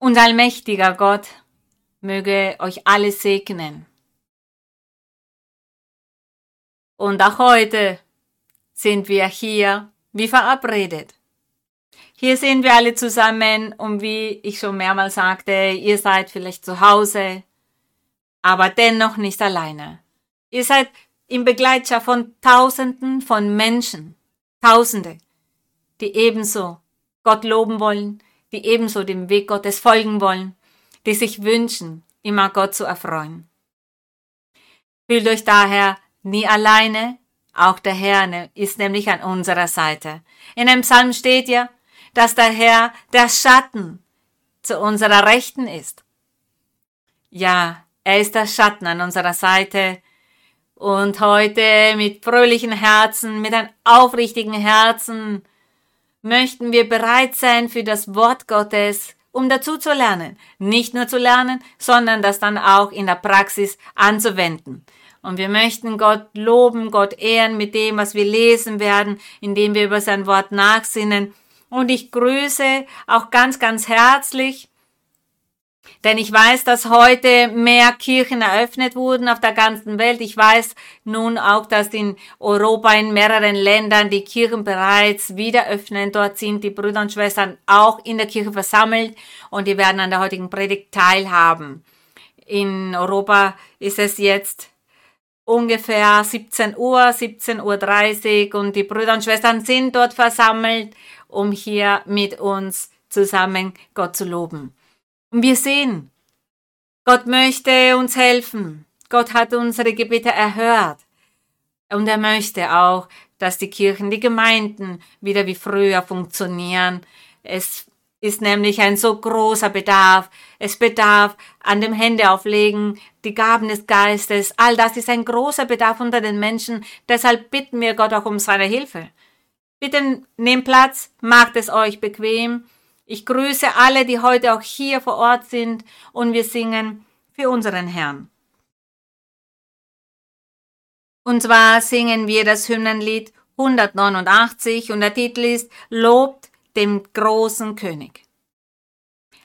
Und allmächtiger Gott möge euch alle segnen. Und auch heute sind wir hier wie verabredet. Hier sind wir alle zusammen und wie ich schon mehrmals sagte, ihr seid vielleicht zu Hause, aber dennoch nicht alleine. Ihr seid in Begleitschaft von Tausenden von Menschen, Tausende, die ebenso Gott loben wollen, die ebenso dem Weg Gottes folgen wollen, die sich wünschen, immer Gott zu erfreuen. Fühlt euch daher nie alleine, auch der Herr ist nämlich an unserer Seite. In einem Psalm steht ja, dass der Herr der Schatten zu unserer Rechten ist. Ja, er ist der Schatten an unserer Seite. Und heute mit fröhlichen Herzen, mit einem aufrichtigen Herzen möchten wir bereit sein für das Wort Gottes, um dazu zu lernen. Nicht nur zu lernen, sondern das dann auch in der Praxis anzuwenden. Und wir möchten Gott loben, Gott ehren mit dem, was wir lesen werden, indem wir über sein Wort nachsinnen. Und ich grüße auch ganz, ganz herzlich denn ich weiß, dass heute mehr Kirchen eröffnet wurden auf der ganzen Welt. Ich weiß nun auch, dass in Europa in mehreren Ländern die Kirchen bereits wieder öffnen. Dort sind die Brüder und Schwestern auch in der Kirche versammelt und die werden an der heutigen Predigt teilhaben. In Europa ist es jetzt ungefähr 17 Uhr, 17.30 Uhr und die Brüder und Schwestern sind dort versammelt, um hier mit uns zusammen Gott zu loben. Und wir sehen, Gott möchte uns helfen. Gott hat unsere Gebete erhört. Und er möchte auch, dass die Kirchen, die Gemeinden wieder wie früher funktionieren. Es ist nämlich ein so großer Bedarf. Es bedarf an dem Hände auflegen, die Gaben des Geistes. All das ist ein großer Bedarf unter den Menschen. Deshalb bitten wir Gott auch um seine Hilfe. Bitte nehmt Platz, macht es euch bequem ich grüße alle, die heute auch hier vor Ort sind und wir singen für unseren Herrn. Und zwar singen wir das Hymnenlied 189 und der Titel ist Lobt den großen König.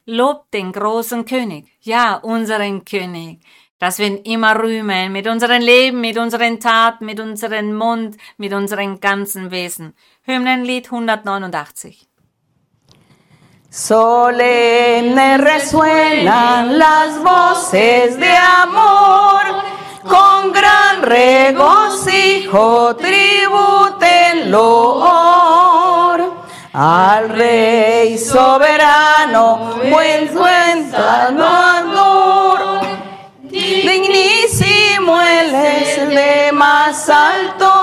Lobt den großen König, ja, unseren König, dass wir ihn immer rühmen mit unserem Leben, mit unseren Taten, mit unserem Mund, mit unserem ganzen Wesen. Hymnenlied 189. Solemne resuenan las voces de amor, con gran regocijo tributen loor al Rey soberano, buen salvador. Dignísimo él es de más alto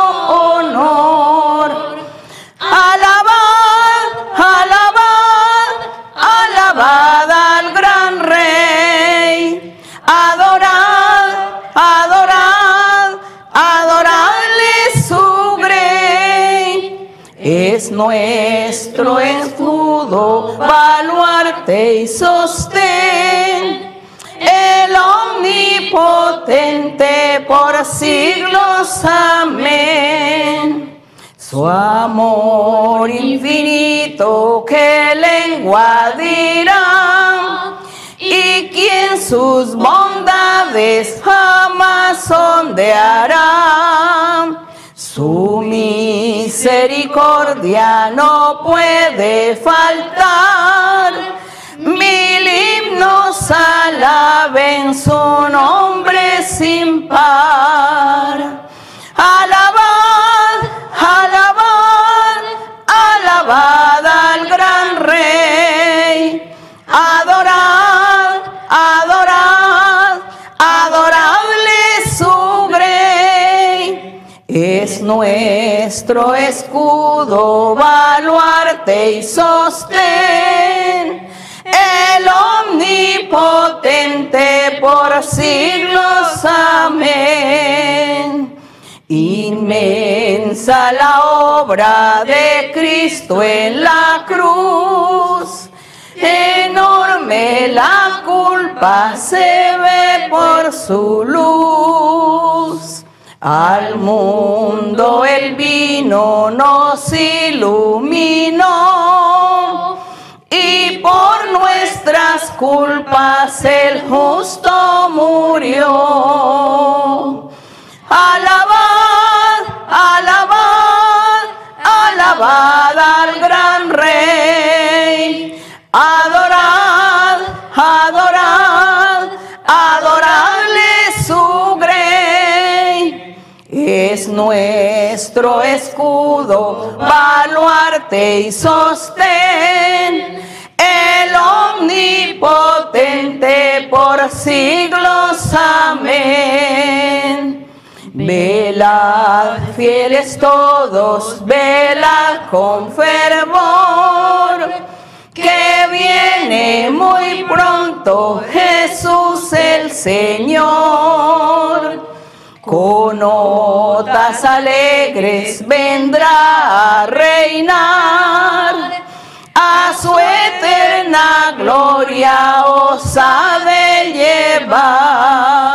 nuestro escudo, baluarte y sostén. El omnipotente por siglos, amén. Su amor infinito que lengua dirá y quien sus bondades jamás sondeará su misericordia no puede faltar. Mil himnos alaben su nombre sin par. Alabad, nuestro escudo, baluarte y sostén. El omnipotente por siglos, amén. Inmensa la obra de Cristo en la cruz. Enorme la culpa se ve por su luz. Al mundo el vino nos iluminó y por nuestras culpas el justo murió. Alabad, nuestro escudo, baluarte y sostén. El omnipotente por siglos, amén. Velad, fieles todos, velad con fervor, que viene muy pronto Jesús el Señor. Con notas alegres vendrá a reinar, a su eterna gloria os ha de llevar.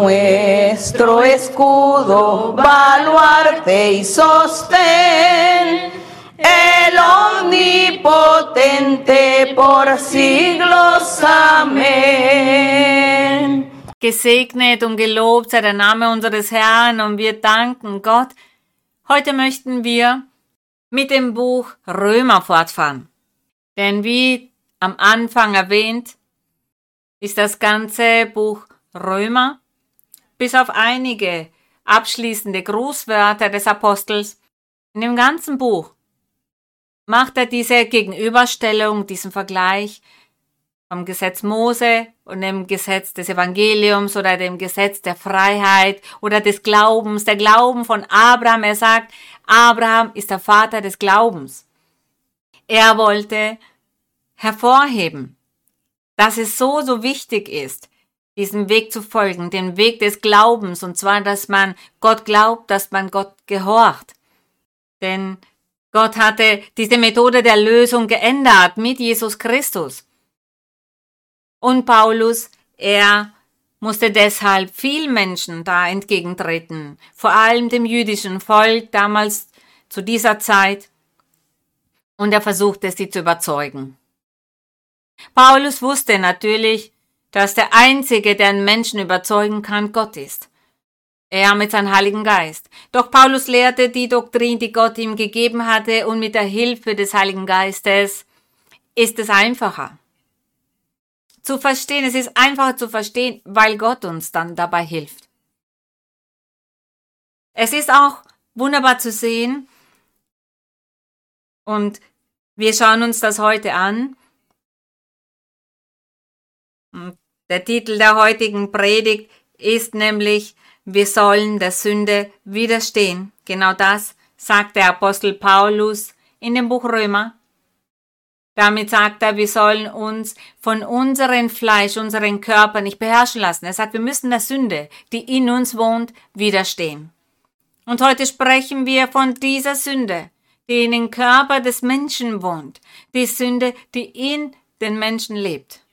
Nuestro escudo, baluarte y sostén. El omnipotente por siglos, amén. Gesegnet und gelobt sei der Name unseres Herrn und wir danken Gott. Heute möchten wir mit dem Buch Römer fortfahren. Denn wie am Anfang erwähnt, ist das ganze Buch Römer, bis auf einige abschließende Grußwörter des Apostels, in dem ganzen Buch macht er diese Gegenüberstellung, diesen Vergleich vom Gesetz Mose und dem Gesetz des Evangeliums oder dem Gesetz der Freiheit oder des Glaubens, der Glauben von Abraham. Er sagt, Abraham ist der Vater des Glaubens. Er wollte hervorheben, dass es so, so wichtig ist, diesem Weg zu folgen, dem Weg des Glaubens, und zwar, dass man Gott glaubt, dass man Gott gehorcht. Denn Gott hatte diese Methode der Lösung geändert mit Jesus Christus. Und Paulus, er musste deshalb viel Menschen da entgegentreten, vor allem dem jüdischen Volk damals zu dieser Zeit, und er versuchte sie zu überzeugen. Paulus wusste natürlich, dass der Einzige, der einen Menschen überzeugen kann, Gott ist. Er mit seinem Heiligen Geist. Doch Paulus lehrte die Doktrin, die Gott ihm gegeben hatte, und mit der Hilfe des Heiligen Geistes ist es einfacher zu verstehen. Es ist einfacher zu verstehen, weil Gott uns dann dabei hilft. Es ist auch wunderbar zu sehen und wir schauen uns das heute an. Der Titel der heutigen Predigt ist nämlich Wir sollen der Sünde widerstehen. Genau das sagt der Apostel Paulus in dem Buch Römer damit sagt er, wir sollen uns von unserem Fleisch, unseren Körper nicht beherrschen lassen. Er sagt, wir müssen der Sünde, die in uns wohnt, widerstehen. Und heute sprechen wir von dieser Sünde, die in den Körper des Menschen wohnt. Die Sünde, die in den Menschen lebt.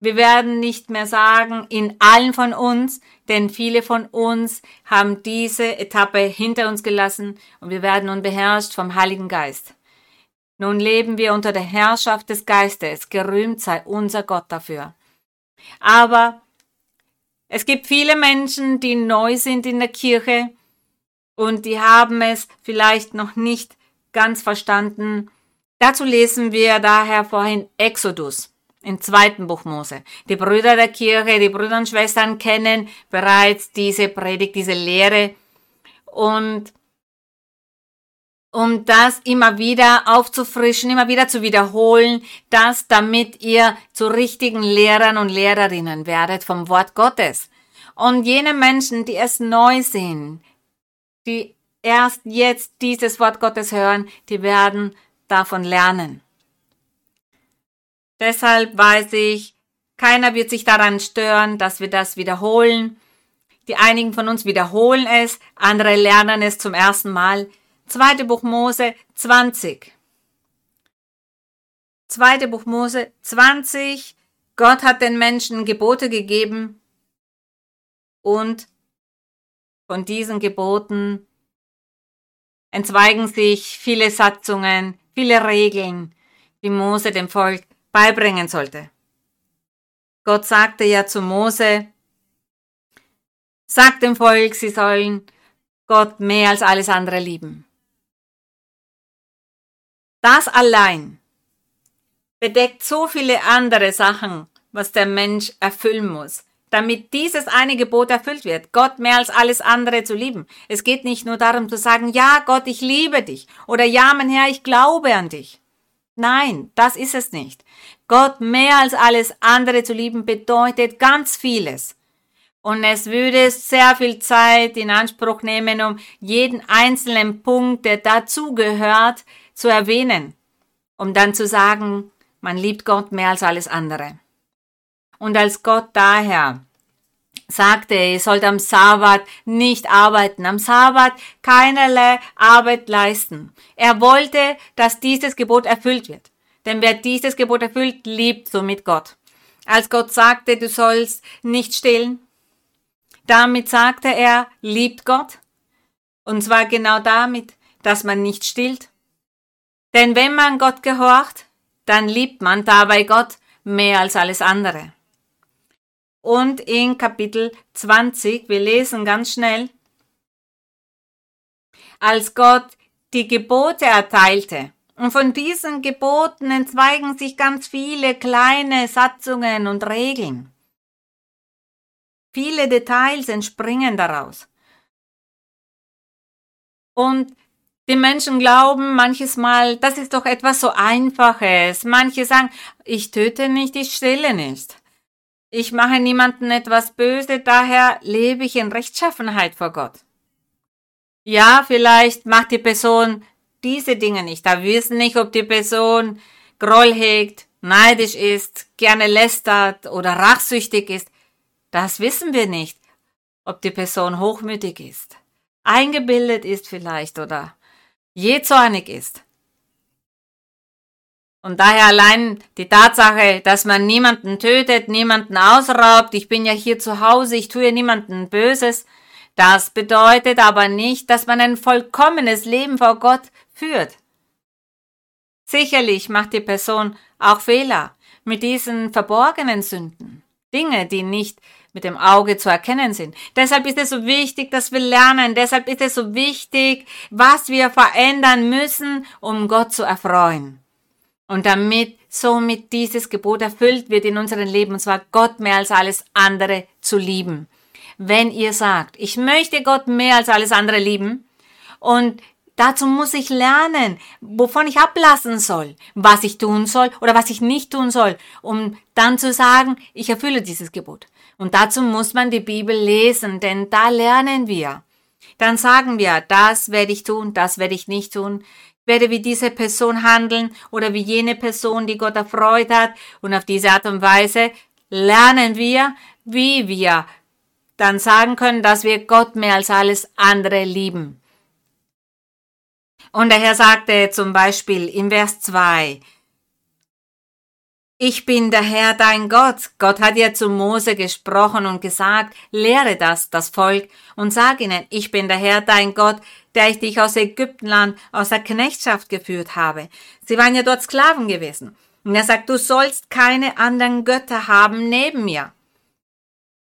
Wir werden nicht mehr sagen, in allen von uns, denn viele von uns haben diese Etappe hinter uns gelassen und wir werden nun beherrscht vom Heiligen Geist. Nun leben wir unter der Herrschaft des Geistes, gerühmt sei unser Gott dafür. Aber es gibt viele Menschen, die neu sind in der Kirche und die haben es vielleicht noch nicht ganz verstanden. Dazu lesen wir daher vorhin Exodus im zweiten Buch Mose. Die Brüder der Kirche, die Brüder und Schwestern kennen bereits diese Predigt, diese Lehre und um das immer wieder aufzufrischen, immer wieder zu wiederholen, das damit ihr zu richtigen Lehrern und Lehrerinnen werdet vom Wort Gottes. Und jene Menschen, die es neu sehen, die erst jetzt dieses Wort Gottes hören, die werden davon lernen. Deshalb weiß ich, keiner wird sich daran stören, dass wir das wiederholen. Die einigen von uns wiederholen es, andere lernen es zum ersten Mal. Zweite Buch Mose 20. Zweite Buch Mose 20. Gott hat den Menschen Gebote gegeben und von diesen Geboten entzweigen sich viele Satzungen, viele Regeln, die Mose dem Volk beibringen sollte. Gott sagte ja zu Mose, sagt dem Volk, sie sollen Gott mehr als alles andere lieben. Das allein bedeckt so viele andere Sachen, was der Mensch erfüllen muss, damit dieses eine Gebot erfüllt wird, Gott mehr als alles andere zu lieben. Es geht nicht nur darum zu sagen, ja Gott, ich liebe dich oder ja mein Herr, ich glaube an dich. Nein, das ist es nicht. Gott mehr als alles andere zu lieben bedeutet ganz vieles. Und es würde sehr viel Zeit in Anspruch nehmen, um jeden einzelnen Punkt, der dazugehört, zu erwähnen, um dann zu sagen, man liebt Gott mehr als alles andere. Und als Gott daher sagte, ihr sollt am Sabbat nicht arbeiten, am Sabbat keinerlei Arbeit leisten. Er wollte, dass dieses Gebot erfüllt wird. Denn wer dieses Gebot erfüllt, liebt somit Gott. Als Gott sagte, du sollst nicht stillen, damit sagte er, liebt Gott. Und zwar genau damit, dass man nicht stillt. Denn wenn man Gott gehorcht, dann liebt man dabei Gott mehr als alles andere. Und in Kapitel 20, wir lesen ganz schnell, als Gott die Gebote erteilte, und von diesen Geboten entzweigen sich ganz viele kleine Satzungen und Regeln. Viele Details entspringen daraus. Und die Menschen glauben manches Mal, das ist doch etwas so Einfaches. Manche sagen, ich töte nicht, ich stille nicht. Ich mache niemanden etwas böse, daher lebe ich in Rechtschaffenheit vor Gott. Ja, vielleicht macht die Person diese Dinge nicht. Da wissen nicht, ob die Person Groll hegt, neidisch ist, gerne lästert oder rachsüchtig ist. Das wissen wir nicht. Ob die Person hochmütig ist, eingebildet ist vielleicht oder jähzornig ist. Und daher allein die Tatsache, dass man niemanden tötet, niemanden ausraubt, ich bin ja hier zu Hause, ich tue niemanden Böses, das bedeutet aber nicht, dass man ein vollkommenes Leben vor Gott führt. Sicherlich macht die Person auch Fehler mit diesen verborgenen Sünden, Dinge, die nicht mit dem Auge zu erkennen sind. Deshalb ist es so wichtig, dass wir lernen. Deshalb ist es so wichtig, was wir verändern müssen, um Gott zu erfreuen. Und damit somit dieses Gebot erfüllt wird in unserem Leben, und zwar Gott mehr als alles andere zu lieben. Wenn ihr sagt, ich möchte Gott mehr als alles andere lieben und Dazu muss ich lernen, wovon ich ablassen soll, was ich tun soll oder was ich nicht tun soll, um dann zu sagen, ich erfülle dieses Gebot. Und dazu muss man die Bibel lesen, denn da lernen wir. Dann sagen wir, das werde ich tun, das werde ich nicht tun. Ich werde wie diese Person handeln oder wie jene Person, die Gott erfreut hat. Und auf diese Art und Weise lernen wir, wie wir dann sagen können, dass wir Gott mehr als alles andere lieben. Und der Herr sagte zum Beispiel in Vers 2, ich bin der Herr dein Gott. Gott hat ja zu Mose gesprochen und gesagt, lehre das, das Volk, und sag ihnen, ich bin der Herr dein Gott, der ich dich aus Ägyptenland, aus der Knechtschaft geführt habe. Sie waren ja dort Sklaven gewesen. Und er sagt, du sollst keine anderen Götter haben neben mir.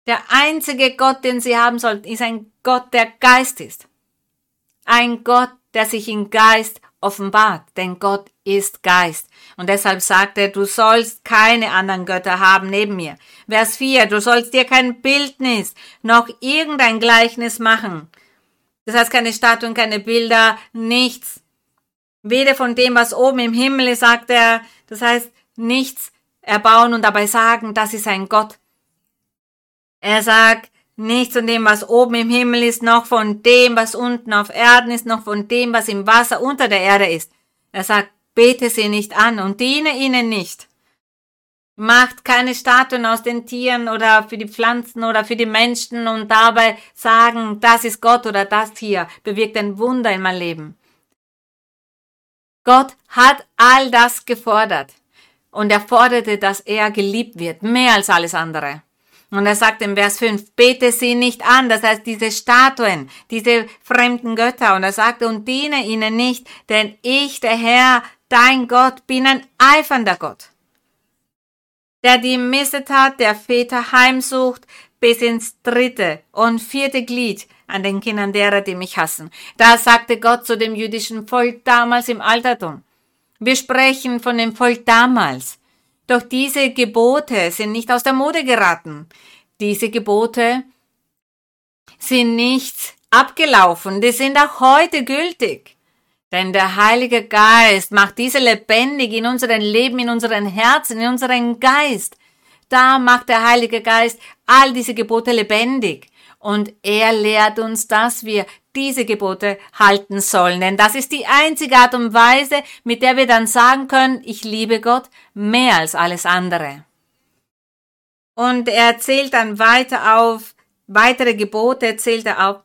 Der einzige Gott, den sie haben sollten, ist ein Gott, der Geist ist. Ein Gott, der sich im Geist offenbart, denn Gott ist Geist. Und deshalb sagt er, du sollst keine anderen Götter haben neben mir. Vers 4, du sollst dir kein Bildnis noch irgendein Gleichnis machen. Das heißt keine Statuen, keine Bilder, nichts. Weder von dem, was oben im Himmel ist, sagt er, das heißt nichts erbauen und dabei sagen, das ist ein Gott. Er sagt, Nichts von dem, was oben im Himmel ist, noch von dem, was unten auf Erden ist, noch von dem, was im Wasser unter der Erde ist. Er sagt, bete sie nicht an und diene ihnen nicht. Macht keine Statuen aus den Tieren oder für die Pflanzen oder für die Menschen und dabei sagen, das ist Gott oder das hier bewirkt ein Wunder in mein Leben. Gott hat all das gefordert. Und er forderte, dass er geliebt wird, mehr als alles andere. Und er sagt im Vers 5, bete sie nicht an, das heißt diese Statuen, diese fremden Götter. Und er sagte, und diene ihnen nicht, denn ich, der Herr, dein Gott, bin ein eifernder Gott, der die Missetat der Väter heimsucht bis ins dritte und vierte Glied an den Kindern derer, die mich hassen. Da sagte Gott zu dem jüdischen Volk damals im Altertum. Wir sprechen von dem Volk damals. Doch diese Gebote sind nicht aus der Mode geraten. Diese Gebote sind nicht abgelaufen. Die sind auch heute gültig. Denn der Heilige Geist macht diese lebendig in unserem Leben, in unseren Herzen, in unseren Geist. Da macht der Heilige Geist all diese Gebote lebendig. Und er lehrt uns, dass wir diese Gebote halten sollen. Denn das ist die einzige Art und Weise, mit der wir dann sagen können, ich liebe Gott mehr als alles andere. Und er zählt dann weiter auf, weitere Gebote zählt er auf.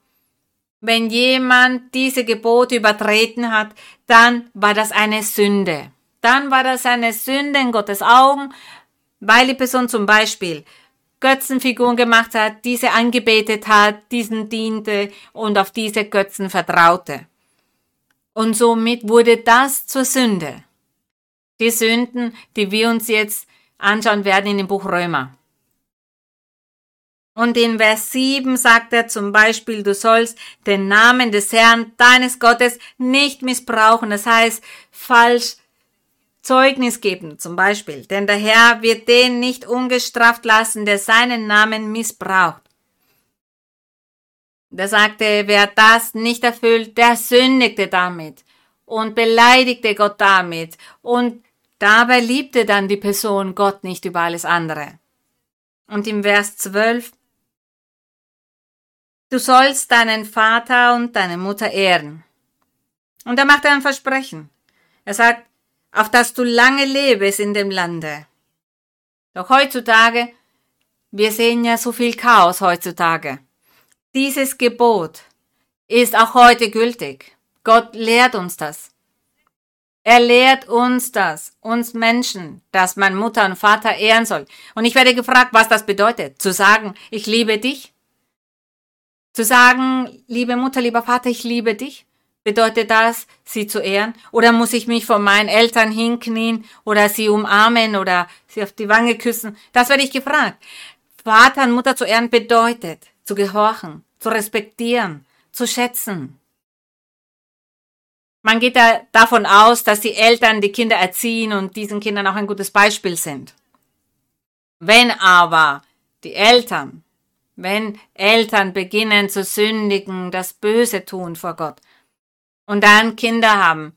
Wenn jemand diese Gebote übertreten hat, dann war das eine Sünde. Dann war das eine Sünde in Gottes Augen, weil die Person zum Beispiel Götzenfiguren gemacht hat, diese angebetet hat, diesen diente und auf diese Götzen vertraute. Und somit wurde das zur Sünde. Die Sünden, die wir uns jetzt anschauen werden in dem Buch Römer. Und in Vers 7 sagt er zum Beispiel, du sollst den Namen des Herrn, deines Gottes, nicht missbrauchen. Das heißt, falsch Zeugnis geben, zum Beispiel, denn der Herr wird den nicht ungestraft lassen, der seinen Namen missbraucht. Da sagte, wer das nicht erfüllt, der sündigte damit und beleidigte Gott damit und dabei liebte dann die Person Gott nicht über alles andere. Und im Vers 12, du sollst deinen Vater und deine Mutter ehren. Und er macht ein Versprechen. Er sagt, auf dass du lange lebest in dem Lande. Doch heutzutage, wir sehen ja so viel Chaos heutzutage. Dieses Gebot ist auch heute gültig. Gott lehrt uns das. Er lehrt uns das, uns Menschen, dass man Mutter und Vater ehren soll. Und ich werde gefragt, was das bedeutet. Zu sagen, ich liebe dich? Zu sagen, liebe Mutter, lieber Vater, ich liebe dich? Bedeutet das, sie zu ehren? Oder muss ich mich vor meinen Eltern hinknien oder sie umarmen oder sie auf die Wange küssen? Das werde ich gefragt. Vater und Mutter zu ehren bedeutet, zu gehorchen, zu respektieren, zu schätzen. Man geht da davon aus, dass die Eltern die Kinder erziehen und diesen Kindern auch ein gutes Beispiel sind. Wenn aber die Eltern, wenn Eltern beginnen zu sündigen, das Böse tun vor Gott, und dann Kinder haben,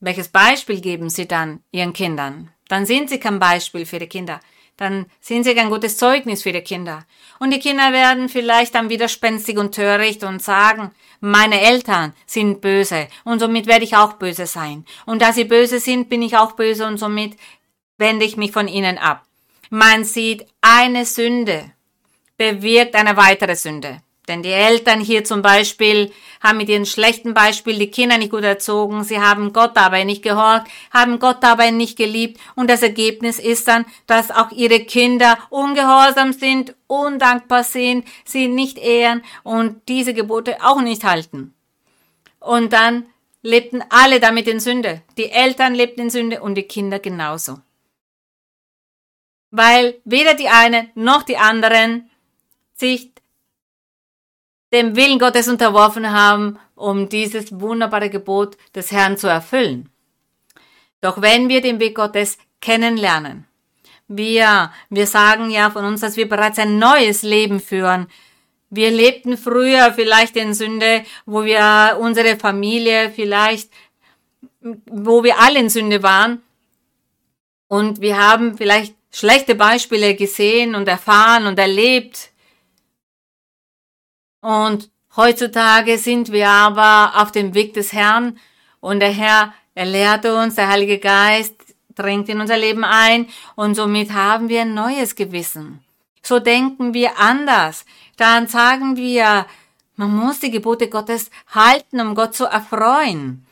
welches Beispiel geben sie dann ihren Kindern? Dann sind sie kein Beispiel für die Kinder. Dann sind sie kein gutes Zeugnis für die Kinder. Und die Kinder werden vielleicht dann widerspenstig und töricht und sagen, meine Eltern sind böse und somit werde ich auch böse sein. Und da sie böse sind, bin ich auch böse und somit wende ich mich von ihnen ab. Man sieht, eine Sünde bewirkt eine weitere Sünde. Denn die Eltern hier zum Beispiel haben mit ihren schlechten Beispiel die Kinder nicht gut erzogen, sie haben Gott dabei nicht gehorcht, haben Gott dabei nicht geliebt und das Ergebnis ist dann, dass auch ihre Kinder ungehorsam sind, undankbar sind, sie nicht ehren und diese Gebote auch nicht halten. Und dann lebten alle damit in Sünde. Die Eltern lebten in Sünde und die Kinder genauso. Weil weder die einen noch die anderen sich dem Willen Gottes unterworfen haben, um dieses wunderbare Gebot des Herrn zu erfüllen. Doch wenn wir den Weg Gottes kennenlernen, wir, wir sagen ja von uns, dass wir bereits ein neues Leben führen. Wir lebten früher vielleicht in Sünde, wo wir unsere Familie vielleicht, wo wir alle in Sünde waren. Und wir haben vielleicht schlechte Beispiele gesehen und erfahren und erlebt, und heutzutage sind wir aber auf dem Weg des Herrn und der Herr, er lehrt uns, der Heilige Geist dringt in unser Leben ein und somit haben wir ein neues Gewissen. So denken wir anders. Dann sagen wir, man muss die Gebote Gottes halten, um Gott zu erfreuen.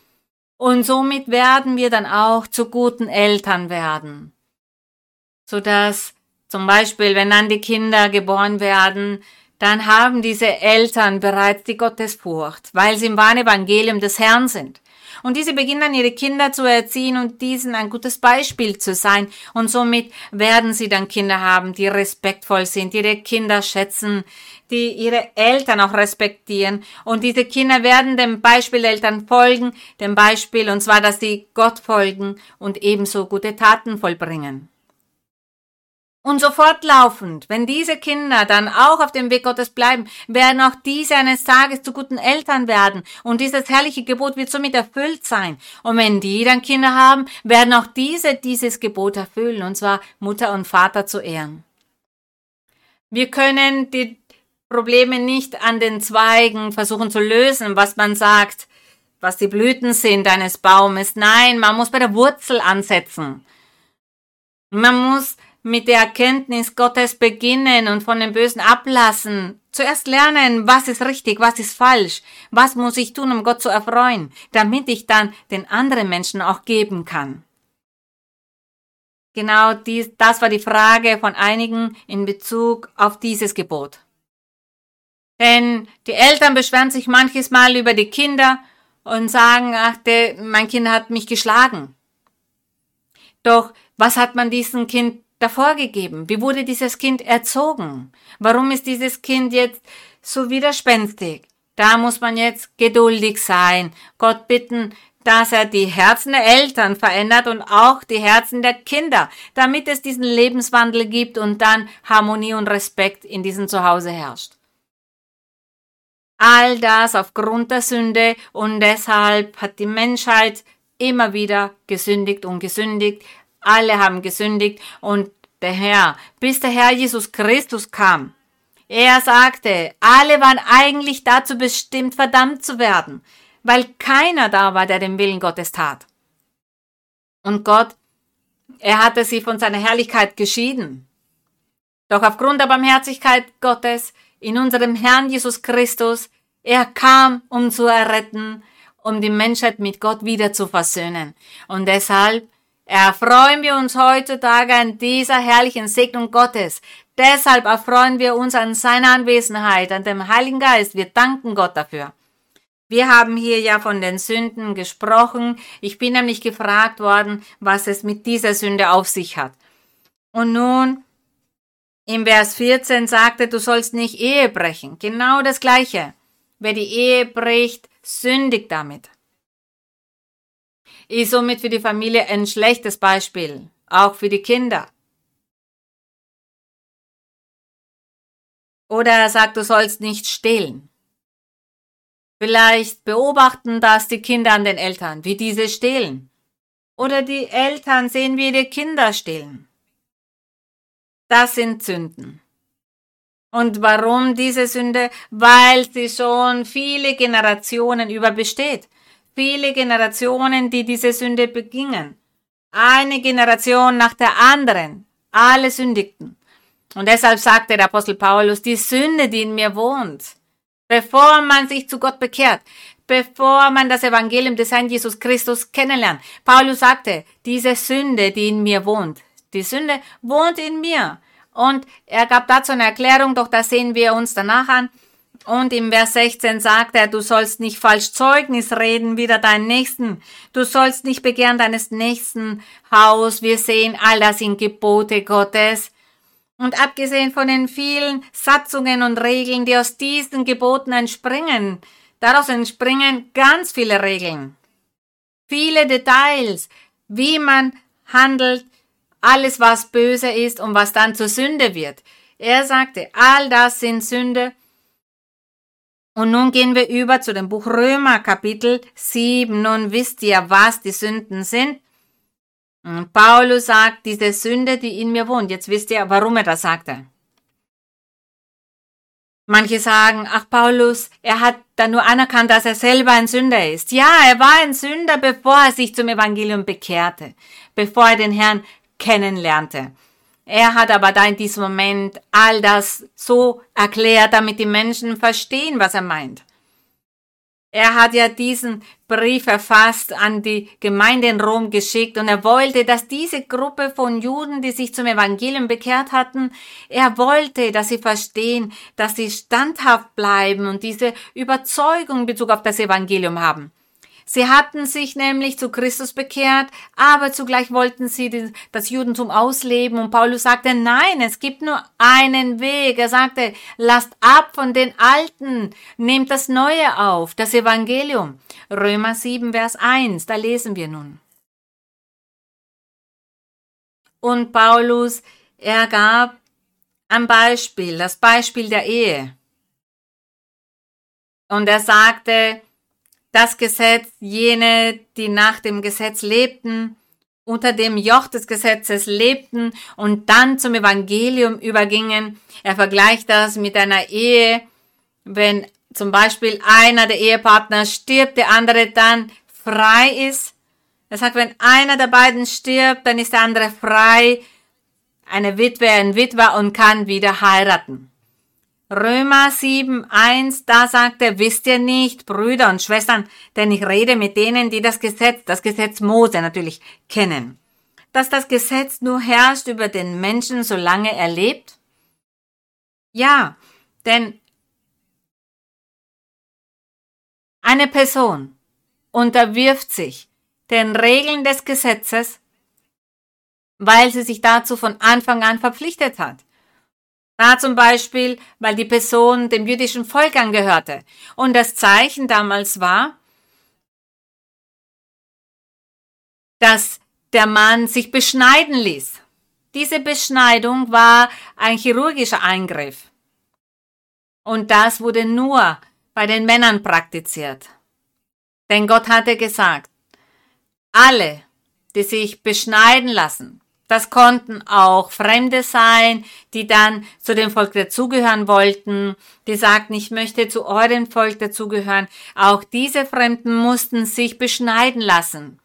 Und somit werden wir dann auch zu guten Eltern werden. so dass zum Beispiel, wenn dann die Kinder geboren werden, dann haben diese Eltern bereits die Gottesfurcht, weil sie im wahren Evangelium des Herrn sind. Und diese beginnen ihre Kinder zu erziehen und diesen ein gutes Beispiel zu sein. Und somit werden sie dann Kinder haben, die respektvoll sind, die ihre Kinder schätzen, die ihre Eltern auch respektieren. Und diese Kinder werden dem Beispiel der Eltern folgen, dem Beispiel, und zwar, dass sie Gott folgen und ebenso gute Taten vollbringen. Und so fortlaufend, wenn diese Kinder dann auch auf dem Weg Gottes bleiben, werden auch diese eines Tages zu guten Eltern werden. Und dieses herrliche Gebot wird somit erfüllt sein. Und wenn die dann Kinder haben, werden auch diese dieses Gebot erfüllen, und zwar Mutter und Vater zu ehren. Wir können die Probleme nicht an den Zweigen versuchen zu lösen, was man sagt, was die Blüten sind eines Baumes. Nein, man muss bei der Wurzel ansetzen. Man muss mit der Erkenntnis Gottes beginnen und von dem Bösen ablassen. Zuerst lernen, was ist richtig, was ist falsch, was muss ich tun, um Gott zu erfreuen, damit ich dann den anderen Menschen auch geben kann. Genau dies, das war die Frage von einigen in Bezug auf dieses Gebot. Denn die Eltern beschweren sich manches Mal über die Kinder und sagen, ach, der, mein Kind hat mich geschlagen. Doch was hat man diesem Kind davor gegeben? Wie wurde dieses Kind erzogen? Warum ist dieses Kind jetzt so widerspenstig? Da muss man jetzt geduldig sein, Gott bitten, dass er die Herzen der Eltern verändert und auch die Herzen der Kinder, damit es diesen Lebenswandel gibt und dann Harmonie und Respekt in diesem Zuhause herrscht. All das aufgrund der Sünde und deshalb hat die Menschheit immer wieder gesündigt und gesündigt, alle haben gesündigt und der Herr, bis der Herr Jesus Christus kam. Er sagte, alle waren eigentlich dazu bestimmt, verdammt zu werden, weil keiner da war, der den Willen Gottes tat. Und Gott, er hatte sie von seiner Herrlichkeit geschieden. Doch aufgrund der Barmherzigkeit Gottes in unserem Herrn Jesus Christus, er kam, um zu erretten, um die Menschheit mit Gott wieder zu versöhnen. Und deshalb Erfreuen wir uns heutzutage an dieser herrlichen Segnung Gottes. Deshalb erfreuen wir uns an seiner Anwesenheit, an dem Heiligen Geist. Wir danken Gott dafür. Wir haben hier ja von den Sünden gesprochen. Ich bin nämlich gefragt worden, was es mit dieser Sünde auf sich hat. Und nun, im Vers 14 sagte, du sollst nicht Ehe brechen. Genau das Gleiche. Wer die Ehe bricht, sündigt damit ist somit für die Familie ein schlechtes Beispiel, auch für die Kinder. Oder er sagt, du sollst nicht stehlen. Vielleicht beobachten das die Kinder an den Eltern, wie diese stehlen. Oder die Eltern sehen, wie die Kinder stehlen. Das sind Sünden. Und warum diese Sünde? Weil sie schon viele Generationen über besteht viele Generationen, die diese Sünde begingen. Eine Generation nach der anderen. Alle sündigten. Und deshalb sagte der Apostel Paulus, die Sünde, die in mir wohnt, bevor man sich zu Gott bekehrt, bevor man das Evangelium des Herrn Jesus Christus kennenlernt. Paulus sagte, diese Sünde, die in mir wohnt, die Sünde wohnt in mir. Und er gab dazu eine Erklärung, doch das sehen wir uns danach an. Und im Vers 16 sagt er, du sollst nicht falsch Zeugnis reden wider deinen Nächsten. Du sollst nicht begehren deines Nächsten Haus. Wir sehen all das in Gebote Gottes. Und abgesehen von den vielen Satzungen und Regeln, die aus diesen Geboten entspringen, daraus entspringen ganz viele Regeln. Viele Details, wie man handelt, alles was böse ist und was dann zur Sünde wird. Er sagte, all das sind Sünde und nun gehen wir über zu dem Buch Römer Kapitel 7. Nun wisst ihr, was die Sünden sind. Und Paulus sagt, diese Sünde, die in mir wohnt. Jetzt wisst ihr, warum er das sagte. Manche sagen, ach Paulus, er hat da nur anerkannt, dass er selber ein Sünder ist. Ja, er war ein Sünder, bevor er sich zum Evangelium bekehrte, bevor er den Herrn kennenlernte. Er hat aber da in diesem Moment all das so erklärt, damit die Menschen verstehen, was er meint. Er hat ja diesen Brief verfasst an die Gemeinde in Rom geschickt und er wollte, dass diese Gruppe von Juden, die sich zum Evangelium bekehrt hatten, er wollte, dass sie verstehen, dass sie standhaft bleiben und diese Überzeugung in Bezug auf das Evangelium haben. Sie hatten sich nämlich zu Christus bekehrt, aber zugleich wollten sie das Judentum ausleben und Paulus sagte, nein, es gibt nur einen Weg. Er sagte, lasst ab von den Alten, nehmt das Neue auf, das Evangelium. Römer 7, Vers 1, da lesen wir nun. Und Paulus, er gab ein Beispiel, das Beispiel der Ehe. Und er sagte, das Gesetz, jene, die nach dem Gesetz lebten, unter dem Joch des Gesetzes lebten und dann zum Evangelium übergingen. Er vergleicht das mit einer Ehe, wenn zum Beispiel einer der Ehepartner stirbt, der andere dann frei ist. Er sagt, wenn einer der beiden stirbt, dann ist der andere frei, eine Witwe, ein Witwer und kann wieder heiraten. Römer 7, 1, da sagt er, wisst ihr nicht, Brüder und Schwestern, denn ich rede mit denen, die das Gesetz, das Gesetz Mose natürlich kennen, dass das Gesetz nur herrscht über den Menschen, solange er lebt? Ja, denn eine Person unterwirft sich den Regeln des Gesetzes, weil sie sich dazu von Anfang an verpflichtet hat. Da zum Beispiel, weil die Person dem jüdischen Volk angehörte. Und das Zeichen damals war, dass der Mann sich beschneiden ließ. Diese Beschneidung war ein chirurgischer Eingriff. Und das wurde nur bei den Männern praktiziert. Denn Gott hatte gesagt, alle, die sich beschneiden lassen, das konnten auch Fremde sein, die dann zu dem Volk dazugehören wollten, die sagten, ich möchte zu eurem Volk dazugehören. Auch diese Fremden mussten sich beschneiden lassen.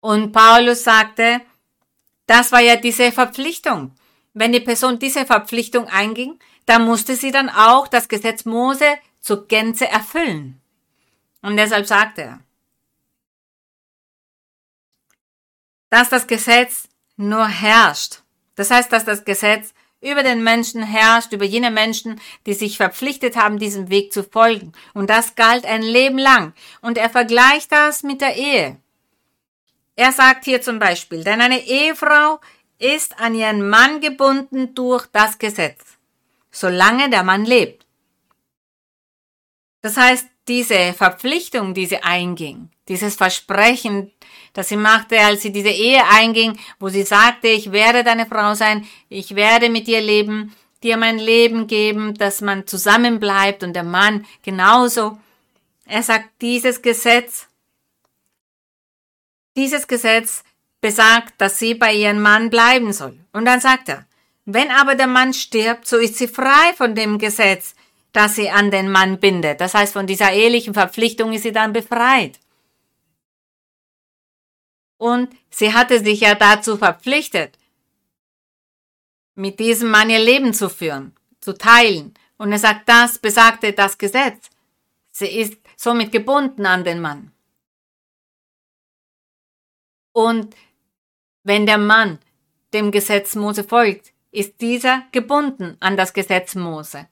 Und Paulus sagte, das war ja diese Verpflichtung. Wenn die Person diese Verpflichtung einging, dann musste sie dann auch das Gesetz Mose zur Gänze erfüllen. Und deshalb sagte er, dass das Gesetz nur herrscht. Das heißt, dass das Gesetz über den Menschen herrscht, über jene Menschen, die sich verpflichtet haben, diesem Weg zu folgen. Und das galt ein Leben lang. Und er vergleicht das mit der Ehe. Er sagt hier zum Beispiel, denn eine Ehefrau ist an ihren Mann gebunden durch das Gesetz, solange der Mann lebt. Das heißt, diese Verpflichtung, die sie einging, dieses Versprechen, das sie machte, als sie diese Ehe einging, wo sie sagte, ich werde deine Frau sein, ich werde mit dir leben, dir mein Leben geben, dass man zusammenbleibt und der Mann genauso. Er sagt, dieses Gesetz, dieses Gesetz besagt, dass sie bei ihrem Mann bleiben soll. Und dann sagt er, wenn aber der Mann stirbt, so ist sie frei von dem Gesetz, das sie an den Mann bindet. Das heißt, von dieser ehelichen Verpflichtung ist sie dann befreit. Und sie hatte sich ja dazu verpflichtet, mit diesem Mann ihr Leben zu führen, zu teilen. Und er sagt, das besagte das Gesetz. Sie ist somit gebunden an den Mann. Und wenn der Mann dem Gesetz Mose folgt, ist dieser gebunden an das Gesetz Mose.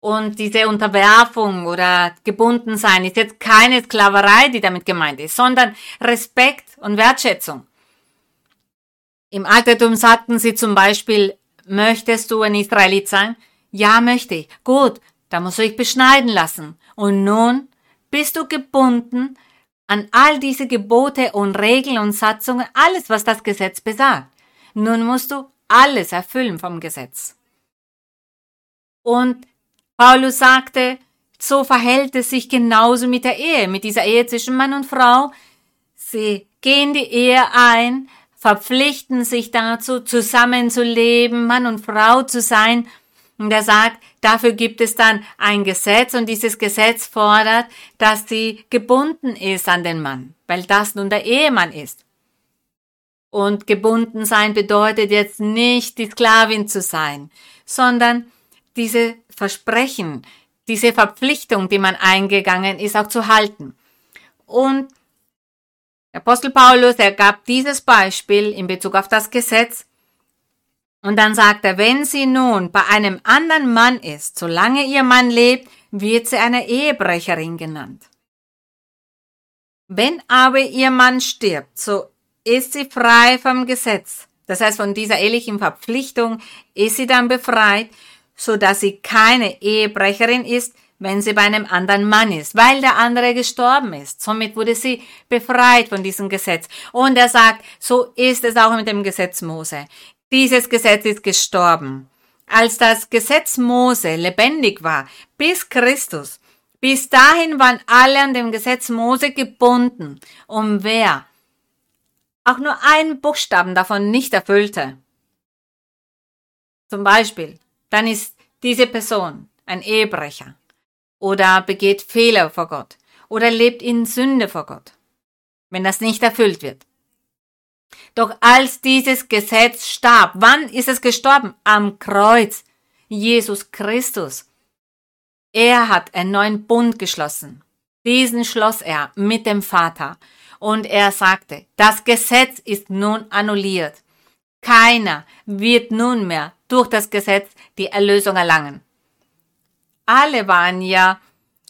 Und diese Unterwerfung oder gebunden sein ist jetzt keine Sklaverei, die damit gemeint ist, sondern Respekt und Wertschätzung. Im Altertum sagten sie zum Beispiel, möchtest du ein Israelit sein? Ja, möchte ich. Gut, da musst du dich beschneiden lassen. Und nun bist du gebunden an all diese Gebote und Regeln und Satzungen, alles, was das Gesetz besagt. Nun musst du alles erfüllen vom Gesetz. Und Paulus sagte, so verhält es sich genauso mit der Ehe, mit dieser Ehe zwischen Mann und Frau. Sie gehen die Ehe ein, verpflichten sich dazu, zusammenzuleben, Mann und Frau zu sein. Und er sagt, dafür gibt es dann ein Gesetz und dieses Gesetz fordert, dass sie gebunden ist an den Mann, weil das nun der Ehemann ist. Und gebunden sein bedeutet jetzt nicht die Sklavin zu sein, sondern diese Versprechen, diese Verpflichtung, die man eingegangen ist, auch zu halten. Und der Apostel Paulus, er gab dieses Beispiel in Bezug auf das Gesetz. Und dann sagt er, wenn sie nun bei einem anderen Mann ist, solange ihr Mann lebt, wird sie eine Ehebrecherin genannt. Wenn aber ihr Mann stirbt, so ist sie frei vom Gesetz. Das heißt, von dieser ehelichen Verpflichtung ist sie dann befreit, so dass sie keine Ehebrecherin ist, wenn sie bei einem anderen Mann ist, weil der andere gestorben ist. Somit wurde sie befreit von diesem Gesetz. Und er sagt, so ist es auch mit dem Gesetz Mose. Dieses Gesetz ist gestorben. Als das Gesetz Mose lebendig war, bis Christus, bis dahin waren alle an dem Gesetz Mose gebunden. Und wer auch nur einen Buchstaben davon nicht erfüllte, zum Beispiel, dann ist diese Person ein Ehebrecher oder begeht Fehler vor Gott oder lebt in Sünde vor Gott, wenn das nicht erfüllt wird. Doch als dieses Gesetz starb, wann ist es gestorben? Am Kreuz. Jesus Christus. Er hat einen neuen Bund geschlossen. Diesen schloss er mit dem Vater. Und er sagte, das Gesetz ist nun annulliert. Keiner wird nunmehr durch das Gesetz die Erlösung erlangen alle waren ja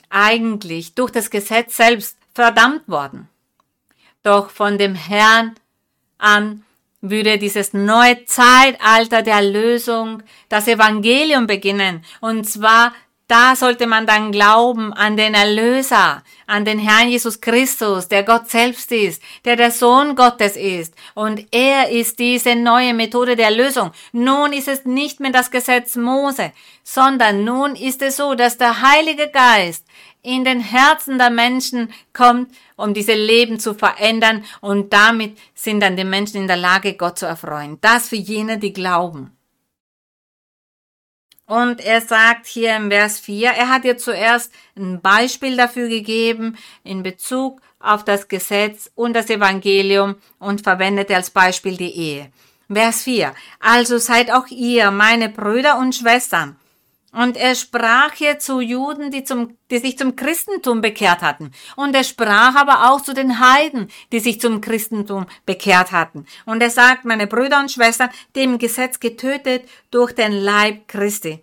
eigentlich durch das Gesetz selbst verdammt worden. Doch von dem Herrn an würde dieses neue Zeitalter der Erlösung, das Evangelium beginnen, und zwar da sollte man dann glauben an den Erlöser, an den Herrn Jesus Christus, der Gott selbst ist, der der Sohn Gottes ist. Und er ist diese neue Methode der Erlösung. Nun ist es nicht mehr das Gesetz Mose, sondern nun ist es so, dass der Heilige Geist in den Herzen der Menschen kommt, um diese Leben zu verändern und damit sind dann die Menschen in der Lage, Gott zu erfreuen. Das für jene, die glauben. Und er sagt hier im Vers 4, er hat ihr zuerst ein Beispiel dafür gegeben in Bezug auf das Gesetz und das Evangelium und verwendet als Beispiel die Ehe. Vers 4. Also seid auch ihr, meine Brüder und Schwestern. Und er sprach hier zu Juden, die, zum, die sich zum Christentum bekehrt hatten. Und er sprach aber auch zu den Heiden, die sich zum Christentum bekehrt hatten. Und er sagt, meine Brüder und Schwestern, dem Gesetz getötet durch den Leib Christi.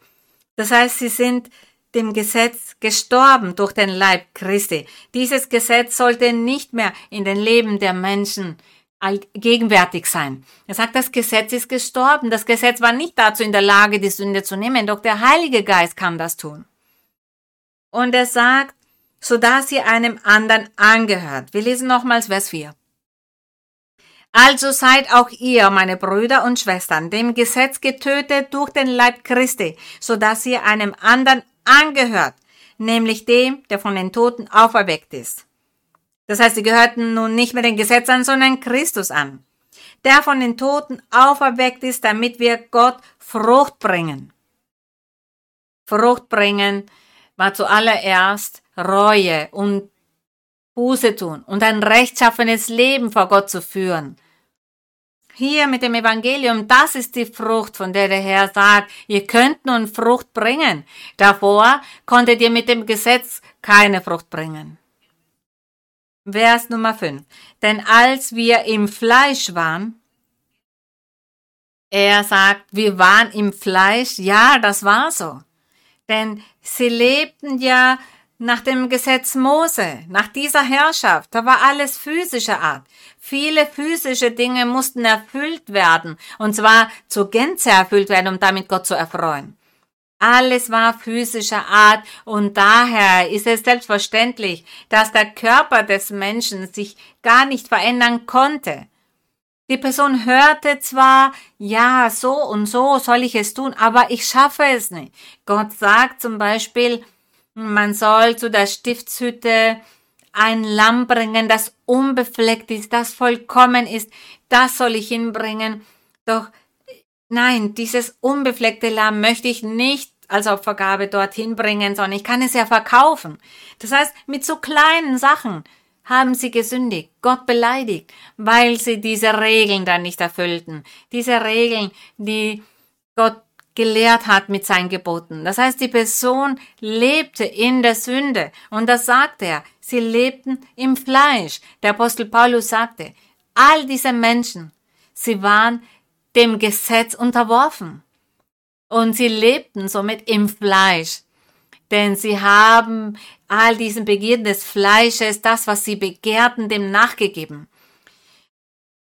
Das heißt, sie sind dem Gesetz gestorben durch den Leib Christi. Dieses Gesetz sollte nicht mehr in den Leben der Menschen gegenwärtig sein. Er sagt, das Gesetz ist gestorben. Das Gesetz war nicht dazu in der Lage, die Sünde zu nehmen, doch der Heilige Geist kann das tun. Und er sagt, so dass einem anderen angehört. Wir lesen nochmals Vers 4. Also seid auch ihr, meine Brüder und Schwestern, dem Gesetz getötet durch den Leib Christi, so dass ihr einem anderen angehört, nämlich dem, der von den Toten auferweckt ist. Das heißt, sie gehörten nun nicht mehr Gesetz an, sondern Christus an, der von den Toten auferweckt ist, damit wir Gott Frucht bringen. Frucht bringen war zuallererst Reue und Buße tun und ein rechtschaffenes Leben vor Gott zu führen. Hier mit dem Evangelium, das ist die Frucht, von der der Herr sagt, ihr könnt nun Frucht bringen. Davor konntet ihr mit dem Gesetz keine Frucht bringen. Vers Nummer 5. Denn als wir im Fleisch waren, er sagt, wir waren im Fleisch, ja, das war so. Denn sie lebten ja nach dem Gesetz Mose, nach dieser Herrschaft, da war alles physischer Art. Viele physische Dinge mussten erfüllt werden, und zwar zur Gänze erfüllt werden, um damit Gott zu erfreuen. Alles war physischer Art und daher ist es selbstverständlich, dass der Körper des Menschen sich gar nicht verändern konnte. Die Person hörte zwar, ja, so und so soll ich es tun, aber ich schaffe es nicht. Gott sagt zum Beispiel, man soll zu der Stiftshütte ein Lamm bringen, das unbefleckt ist, das vollkommen ist, das soll ich hinbringen. Doch Nein, dieses unbefleckte Lamm möchte ich nicht als Opfergabe dorthin bringen, sondern ich kann es ja verkaufen. Das heißt, mit so kleinen Sachen haben sie gesündigt, Gott beleidigt, weil sie diese Regeln dann nicht erfüllten. Diese Regeln, die Gott gelehrt hat mit seinen Geboten. Das heißt, die Person lebte in der Sünde. Und das sagte er. Sie lebten im Fleisch. Der Apostel Paulus sagte, all diese Menschen, sie waren dem Gesetz unterworfen. Und sie lebten somit im Fleisch. Denn sie haben all diesen Begierden des Fleisches, das, was sie begehrten, dem nachgegeben.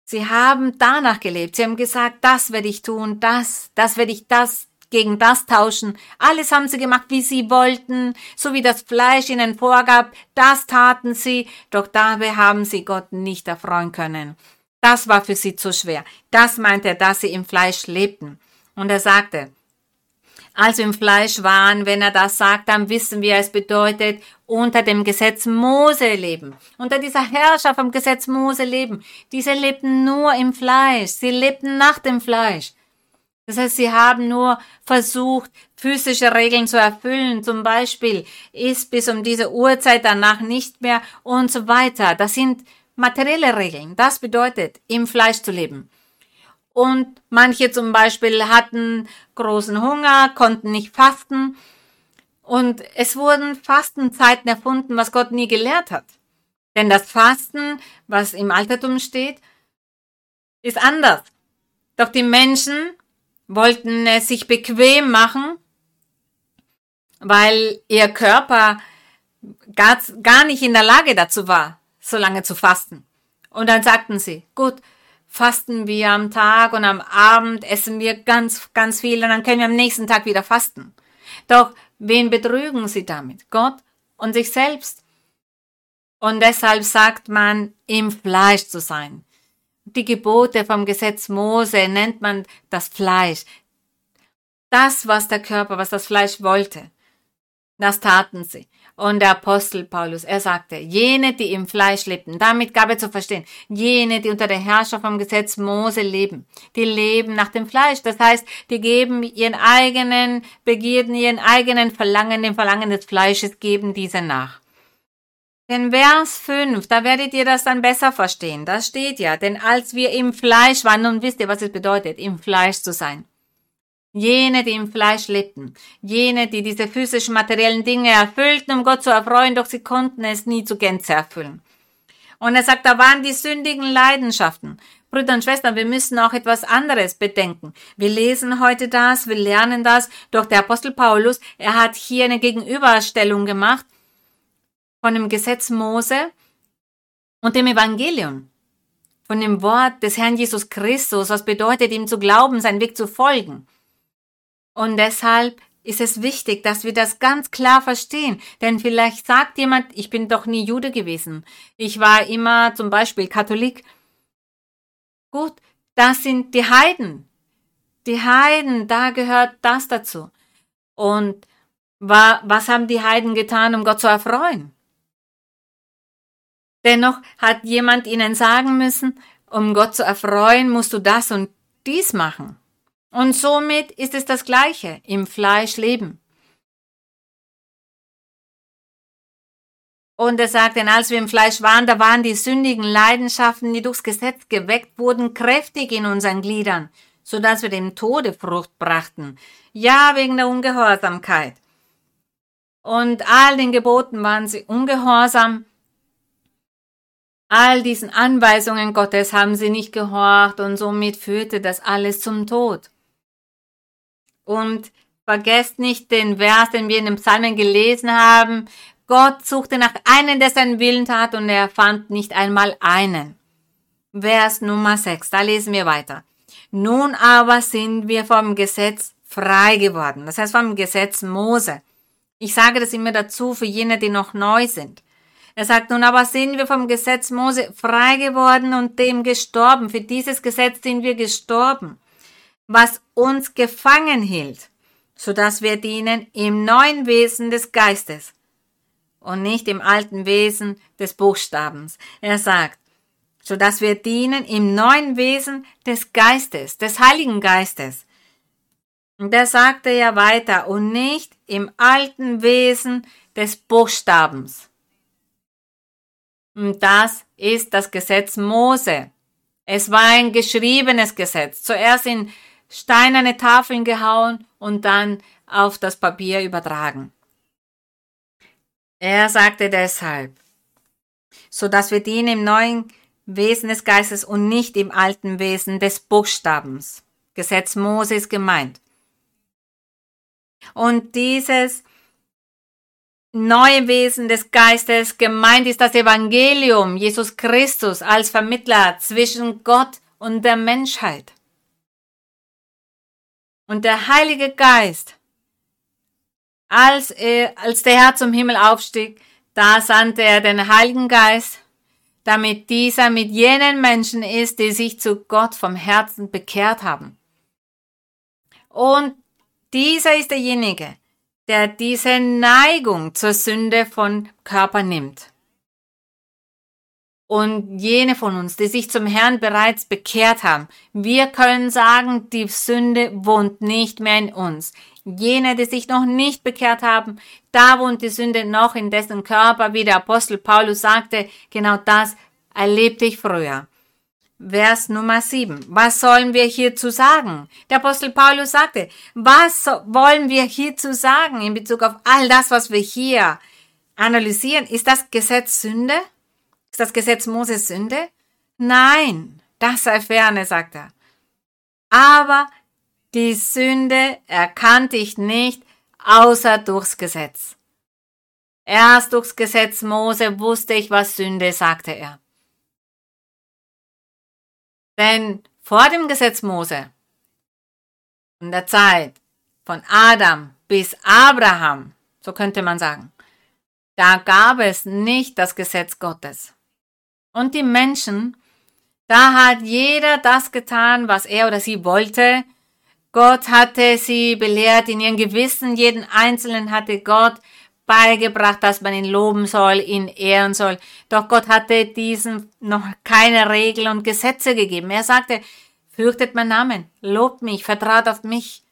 Sie haben danach gelebt. Sie haben gesagt, das werde ich tun, das, das werde ich das gegen das tauschen. Alles haben sie gemacht, wie sie wollten, so wie das Fleisch ihnen vorgab. Das taten sie, doch dabei haben sie Gott nicht erfreuen können. Das war für sie zu schwer. Das meinte er, dass sie im Fleisch lebten. Und er sagte, also im Fleisch waren, wenn er das sagt, dann wissen wir, es bedeutet unter dem Gesetz Mose leben. Unter dieser Herrschaft vom Gesetz Mose leben. Diese lebten nur im Fleisch. Sie lebten nach dem Fleisch. Das heißt, sie haben nur versucht, physische Regeln zu erfüllen. Zum Beispiel ist bis um diese Uhrzeit danach nicht mehr und so weiter. Das sind materielle Regeln. Das bedeutet, im Fleisch zu leben. Und manche zum Beispiel hatten großen Hunger, konnten nicht fasten. Und es wurden Fastenzeiten erfunden, was Gott nie gelehrt hat. Denn das Fasten, was im Altertum steht, ist anders. Doch die Menschen wollten es sich bequem machen, weil ihr Körper gar, nicht in der Lage dazu war, so lange zu fasten. Und dann sagten sie, gut, fasten wir am Tag und am Abend essen wir ganz, ganz viel und dann können wir am nächsten Tag wieder fasten. Doch wen betrügen sie damit? Gott und sich selbst. Und deshalb sagt man, im Fleisch zu sein. Die Gebote vom Gesetz Mose nennt man das Fleisch. Das, was der Körper, was das Fleisch wollte, das taten sie. Und der Apostel Paulus, er sagte, jene, die im Fleisch lebten, damit gab er zu verstehen, jene, die unter der Herrschaft vom Gesetz Mose leben, die leben nach dem Fleisch. Das heißt, die geben ihren eigenen Begierden, ihren eigenen Verlangen, dem Verlangen des Fleisches, geben diese nach. Den Vers 5, da werdet ihr das dann besser verstehen. Da steht ja, denn als wir im Fleisch waren, nun wisst ihr, was es bedeutet, im Fleisch zu sein. Jene, die im Fleisch lebten, jene, die diese physischen materiellen Dinge erfüllten, um Gott zu erfreuen, doch sie konnten es nie zu Gänze erfüllen. Und er sagt, da waren die sündigen Leidenschaften. Brüder und Schwestern, wir müssen auch etwas anderes bedenken. Wir lesen heute das, wir lernen das, doch der Apostel Paulus, er hat hier eine Gegenüberstellung gemacht von dem Gesetz Mose und dem Evangelium. Von dem Wort des Herrn Jesus Christus, was bedeutet, ihm zu glauben, seinen Weg zu folgen. Und deshalb ist es wichtig, dass wir das ganz klar verstehen. Denn vielleicht sagt jemand, ich bin doch nie Jude gewesen. Ich war immer zum Beispiel Katholik. Gut, das sind die Heiden. Die Heiden, da gehört das dazu. Und was haben die Heiden getan, um Gott zu erfreuen? Dennoch hat jemand ihnen sagen müssen, um Gott zu erfreuen, musst du das und dies machen. Und somit ist es das Gleiche im Fleisch leben. Und er sagt, denn als wir im Fleisch waren, da waren die sündigen Leidenschaften, die durchs Gesetz geweckt wurden, kräftig in unseren Gliedern, so dass wir dem Tode Frucht brachten. Ja, wegen der Ungehorsamkeit. Und all den Geboten waren sie ungehorsam. All diesen Anweisungen Gottes haben sie nicht gehorcht und somit führte das alles zum Tod. Und vergesst nicht den Vers, den wir in den Psalmen gelesen haben. Gott suchte nach einem, der seinen Willen tat, und er fand nicht einmal einen. Vers Nummer 6, da lesen wir weiter. Nun aber sind wir vom Gesetz frei geworden. Das heißt vom Gesetz Mose. Ich sage das immer dazu für jene, die noch neu sind. Er sagt, nun aber sind wir vom Gesetz Mose frei geworden und dem gestorben. Für dieses Gesetz sind wir gestorben was uns gefangen hielt, so dass wir dienen im neuen Wesen des Geistes und nicht im alten Wesen des Buchstabens. Er sagt, so dass wir dienen im neuen Wesen des Geistes, des Heiligen Geistes. Und er sagte ja weiter, und nicht im alten Wesen des Buchstabens. Und das ist das Gesetz Mose. Es war ein geschriebenes Gesetz. Zuerst in steinerne Tafeln gehauen und dann auf das Papier übertragen. Er sagte deshalb, so dass wir dienen im neuen Wesen des Geistes und nicht im alten Wesen des Buchstabens. Gesetz Mose ist gemeint. Und dieses neue Wesen des Geistes gemeint ist das Evangelium, Jesus Christus als Vermittler zwischen Gott und der Menschheit. Und der Heilige Geist, als, er, als der Herr zum Himmel aufstieg, da sandte er den Heiligen Geist, damit dieser mit jenen Menschen ist, die sich zu Gott vom Herzen bekehrt haben. Und dieser ist derjenige, der diese Neigung zur Sünde von Körper nimmt. Und jene von uns, die sich zum Herrn bereits bekehrt haben, wir können sagen, die Sünde wohnt nicht mehr in uns. Jene, die sich noch nicht bekehrt haben, da wohnt die Sünde noch in dessen Körper, wie der Apostel Paulus sagte, genau das erlebte ich früher. Vers Nummer 7. Was sollen wir hierzu sagen? Der Apostel Paulus sagte, was wollen wir hierzu sagen in Bezug auf all das, was wir hier analysieren? Ist das Gesetz Sünde? Ist das Gesetz Moses Sünde? Nein, das sei ferne, sagt er. Aber die Sünde erkannte ich nicht, außer durchs Gesetz. Erst durchs Gesetz Mose wusste ich, was Sünde, sagte er. Denn vor dem Gesetz Mose, in der Zeit von Adam bis Abraham, so könnte man sagen, da gab es nicht das Gesetz Gottes. Und die Menschen, da hat jeder das getan, was er oder sie wollte. Gott hatte sie belehrt in ihrem Gewissen, jeden Einzelnen hatte Gott beigebracht, dass man ihn loben soll, ihn ehren soll. Doch Gott hatte diesen noch keine Regeln und Gesetze gegeben. Er sagte, fürchtet mein Namen, lobt mich, vertraut auf mich.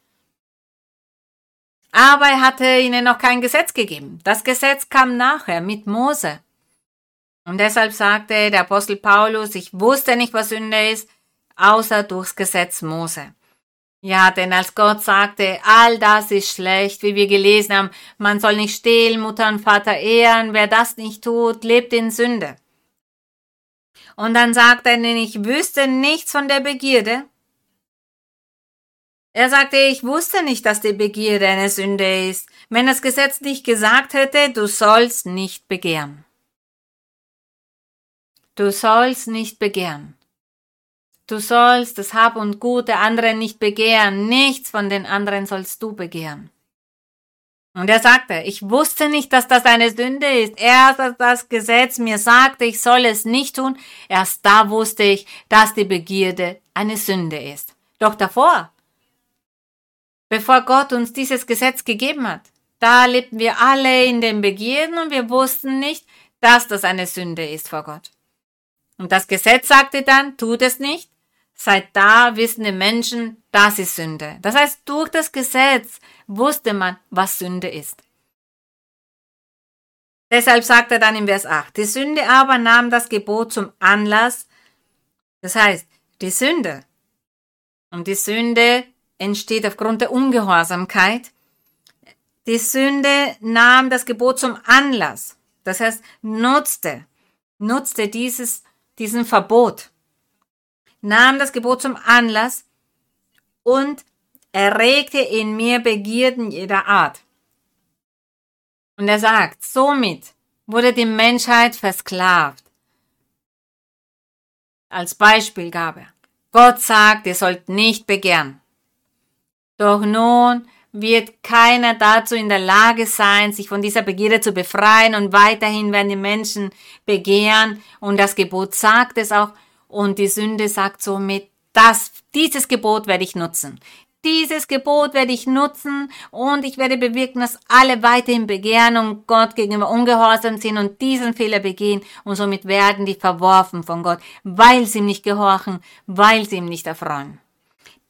Aber er hatte ihnen noch kein Gesetz gegeben. Das Gesetz kam nachher mit Mose. Und deshalb sagte der Apostel Paulus, ich wusste nicht, was Sünde ist, außer durchs Gesetz Mose. Ja, denn als Gott sagte, all das ist schlecht, wie wir gelesen haben, man soll nicht stehlen, Mutter und Vater ehren, wer das nicht tut, lebt in Sünde. Und dann sagt er, denn ich wüsste nichts von der Begierde. Er sagte, ich wusste nicht, dass die Begierde eine Sünde ist, wenn das Gesetz nicht gesagt hätte, du sollst nicht begehren. Du sollst nicht begehren. Du sollst das Hab und Gut der anderen nicht begehren, nichts von den anderen sollst du begehren. Und er sagte, ich wusste nicht, dass das eine Sünde ist. Erst als das Gesetz mir sagte, ich soll es nicht tun, erst da wusste ich, dass die Begierde eine Sünde ist. Doch davor, bevor Gott uns dieses Gesetz gegeben hat, da lebten wir alle in den Begierden und wir wussten nicht, dass das eine Sünde ist vor Gott. Und das Gesetz sagte dann, tut es nicht, Seit da wissen die Menschen, das ist Sünde. Das heißt, durch das Gesetz wusste man, was Sünde ist. Deshalb sagt er dann im Vers 8, die Sünde aber nahm das Gebot zum Anlass. Das heißt, die Sünde. Und die Sünde entsteht aufgrund der Ungehorsamkeit. Die Sünde nahm das Gebot zum Anlass. Das heißt, nutzte, nutzte dieses, diesen Verbot nahm das Gebot zum Anlass und erregte in mir Begierden jeder Art. Und er sagt, somit wurde die Menschheit versklavt. Als Beispiel gab er, Gott sagt, ihr sollt nicht begehren. Doch nun wird keiner dazu in der Lage sein, sich von dieser Begierde zu befreien. Und weiterhin werden die Menschen begehren. Und das Gebot sagt es auch, und die Sünde sagt somit, das, dieses Gebot werde ich nutzen. Dieses Gebot werde ich nutzen. Und ich werde bewirken, dass alle weiterhin begehren und Gott gegenüber ungehorsam sind und diesen Fehler begehen. Und somit werden die verworfen von Gott, weil sie ihm nicht gehorchen, weil sie ihm nicht erfreuen.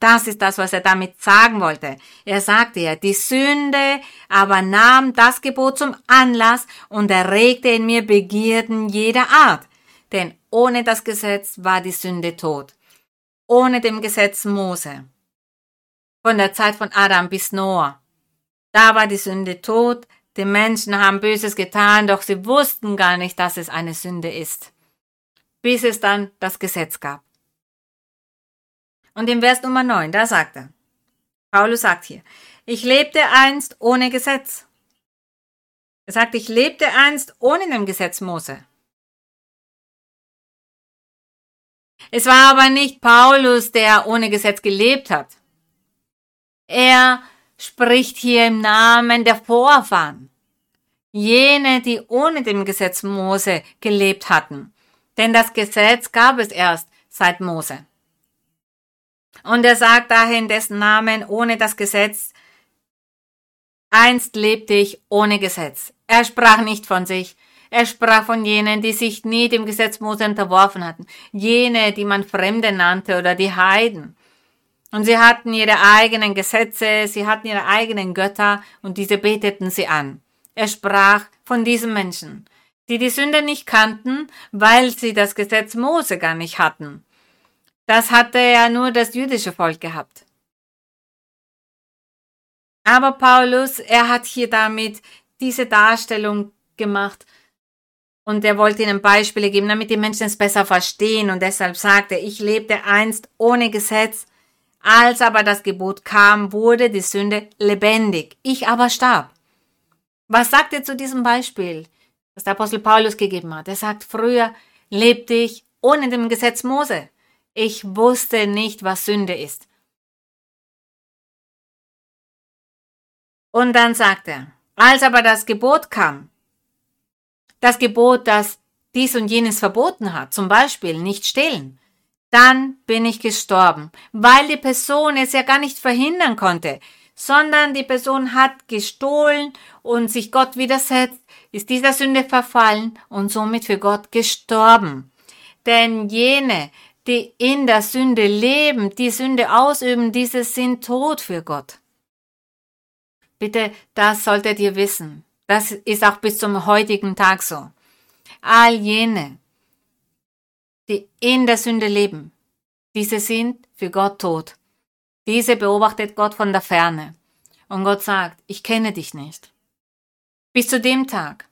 Das ist das, was er damit sagen wollte. Er sagte ja, die Sünde aber nahm das Gebot zum Anlass und erregte in mir Begierden jeder Art. Denn ohne das Gesetz war die Sünde tot. Ohne dem Gesetz Mose. von der Zeit von Adam bis Noah. Da war die Sünde tot, die Menschen haben Böses getan, doch sie wussten gar nicht, dass es eine Sünde ist, bis es dann das Gesetz gab. Und im Vers Nummer 9, da sagt er, Paulus sagt hier, ich lebte einst ohne Gesetz. Er sagt, ich lebte einst ohne dem Gesetz Mose. Es war aber nicht Paulus, der ohne Gesetz gelebt hat. Er spricht hier im Namen der Vorfahren. Jene, die ohne dem Gesetz Mose gelebt hatten. Denn das Gesetz gab es erst seit Mose. Und er sagt daher in dessen Namen, ohne das Gesetz, einst lebte ich ohne Gesetz. Er sprach nicht von sich, er sprach von jenen, die sich nie dem Gesetz Mose unterworfen hatten, jene, die man Fremde nannte oder die Heiden. Und sie hatten ihre eigenen Gesetze, sie hatten ihre eigenen Götter und diese beteten sie an. Er sprach von diesen Menschen, die die Sünde nicht kannten, weil sie das Gesetz Mose gar nicht hatten. Das hatte ja nur das jüdische Volk gehabt. Aber Paulus, er hat hier damit diese Darstellung gemacht und er wollte ihnen Beispiele geben, damit die Menschen es besser verstehen und deshalb sagte, ich lebte einst ohne Gesetz als aber das Gebot kam, wurde die Sünde lebendig. Ich aber starb. Was sagt er zu diesem Beispiel, das der Apostel Paulus gegeben hat? Er sagt, früher lebte ich ohne dem Gesetz Mose. Ich wusste nicht, was Sünde ist. Und dann sagt er, als aber das Gebot kam, das Gebot, das dies und jenes verboten hat, zum Beispiel nicht stehlen, dann bin ich gestorben, weil die Person es ja gar nicht verhindern konnte, sondern die Person hat gestohlen und sich Gott widersetzt, ist dieser Sünde verfallen und somit für Gott gestorben. Denn jene, die in der Sünde leben, die Sünde ausüben, diese sind tot für Gott. Bitte, das solltet ihr wissen. Das ist auch bis zum heutigen Tag so. All jene, die in der Sünde leben. Diese sind für Gott tot. Diese beobachtet Gott von der Ferne. Und Gott sagt, ich kenne dich nicht. Bis zu dem Tag,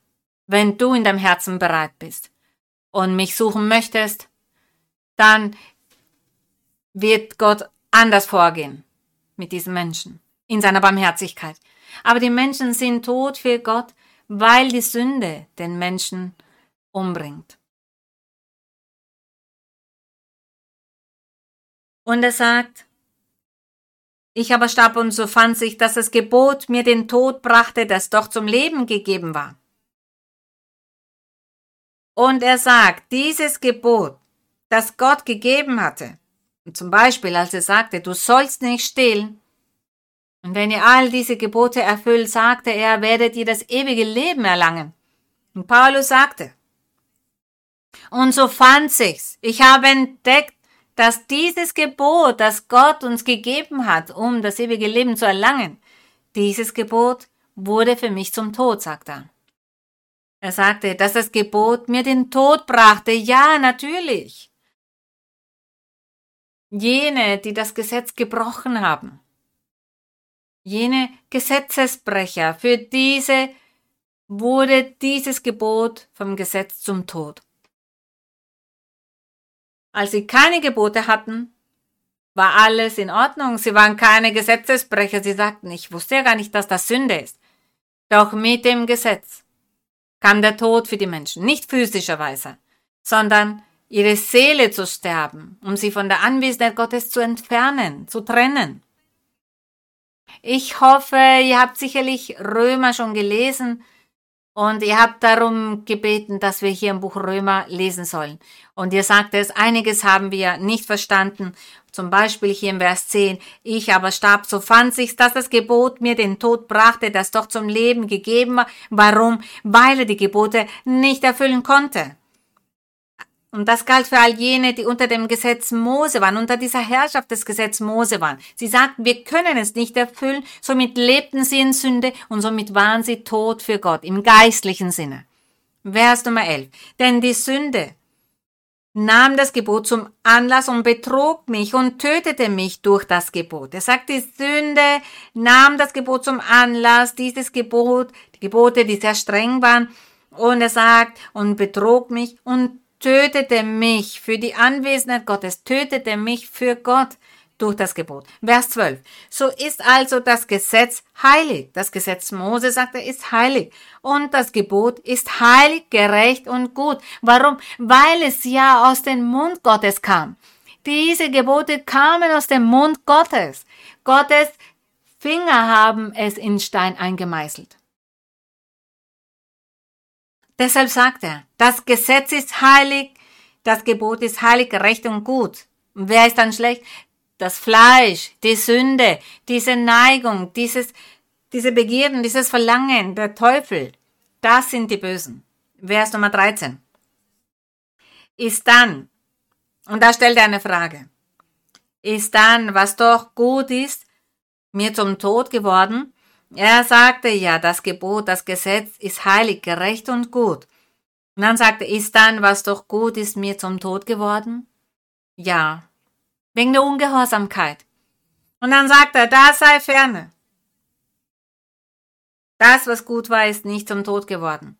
wenn du in deinem Herzen bereit bist und mich suchen möchtest, dann wird Gott anders vorgehen mit diesen Menschen in seiner Barmherzigkeit. Aber die Menschen sind tot für Gott, weil die Sünde den Menschen umbringt. Und er sagt, ich aber starb und so fand sich, dass das Gebot mir den Tod brachte, das doch zum Leben gegeben war. Und er sagt, dieses Gebot, das Gott gegeben hatte, und zum Beispiel als er sagte, du sollst nicht stehlen, und wenn ihr all diese Gebote erfüllt, sagte er, werdet ihr das ewige Leben erlangen. Und Paulus sagte, und so fand sich's. Ich habe entdeckt, dass dieses Gebot, das Gott uns gegeben hat, um das ewige Leben zu erlangen, dieses Gebot wurde für mich zum Tod, sagt er. Er sagte, dass das Gebot mir den Tod brachte. Ja, natürlich. Jene, die das Gesetz gebrochen haben. Jene Gesetzesbrecher, für diese wurde dieses Gebot vom Gesetz zum Tod. Als sie keine Gebote hatten, war alles in Ordnung. Sie waren keine Gesetzesbrecher. Sie sagten, ich wusste ja gar nicht, dass das Sünde ist. Doch mit dem Gesetz kam der Tod für die Menschen, nicht physischerweise, sondern ihre Seele zu sterben, um sie von der Anwesenheit Gottes zu entfernen, zu trennen. Ich hoffe, ihr habt sicherlich Römer schon gelesen und ihr habt darum gebeten, dass wir hier im Buch Römer lesen sollen. Und ihr sagt es, einiges haben wir nicht verstanden. Zum Beispiel hier im Vers 10. Ich aber starb, so fand sich's, dass das Gebot mir den Tod brachte, das doch zum Leben gegeben war. Warum? Weil er die Gebote nicht erfüllen konnte. Und das galt für all jene, die unter dem Gesetz Mose waren, unter dieser Herrschaft des Gesetzes Mose waren. Sie sagten, wir können es nicht erfüllen, somit lebten sie in Sünde und somit waren sie tot für Gott, im geistlichen Sinne. Vers Nummer 11. Denn die Sünde nahm das Gebot zum Anlass und betrog mich und tötete mich durch das Gebot. Er sagt, die Sünde nahm das Gebot zum Anlass, dieses Gebot, die Gebote, die sehr streng waren, und er sagt, und betrog mich und tötete mich für die Anwesenheit Gottes, tötete mich für Gott durch das Gebot. Vers 12. So ist also das Gesetz heilig. Das Gesetz Mose sagt, er ist heilig. Und das Gebot ist heilig, gerecht und gut. Warum? Weil es ja aus dem Mund Gottes kam. Diese Gebote kamen aus dem Mund Gottes. Gottes Finger haben es in Stein eingemeißelt. Deshalb sagt er, das Gesetz ist heilig, das Gebot ist heilig, gerecht und gut. Und wer ist dann schlecht? das Fleisch, die Sünde, diese Neigung, dieses, diese Begierden, dieses Verlangen, der Teufel, das sind die Bösen. Vers Nummer 13. Ist dann, und da stellt er eine Frage, ist dann, was doch gut ist, mir zum Tod geworden? Er sagte ja, das Gebot, das Gesetz ist heilig, gerecht und gut. Und dann sagte, ist dann, was doch gut ist, mir zum Tod geworden? Ja, wegen der Ungehorsamkeit. Und dann sagt er, da sei ferne. Das, was gut war, ist nicht zum Tod geworden.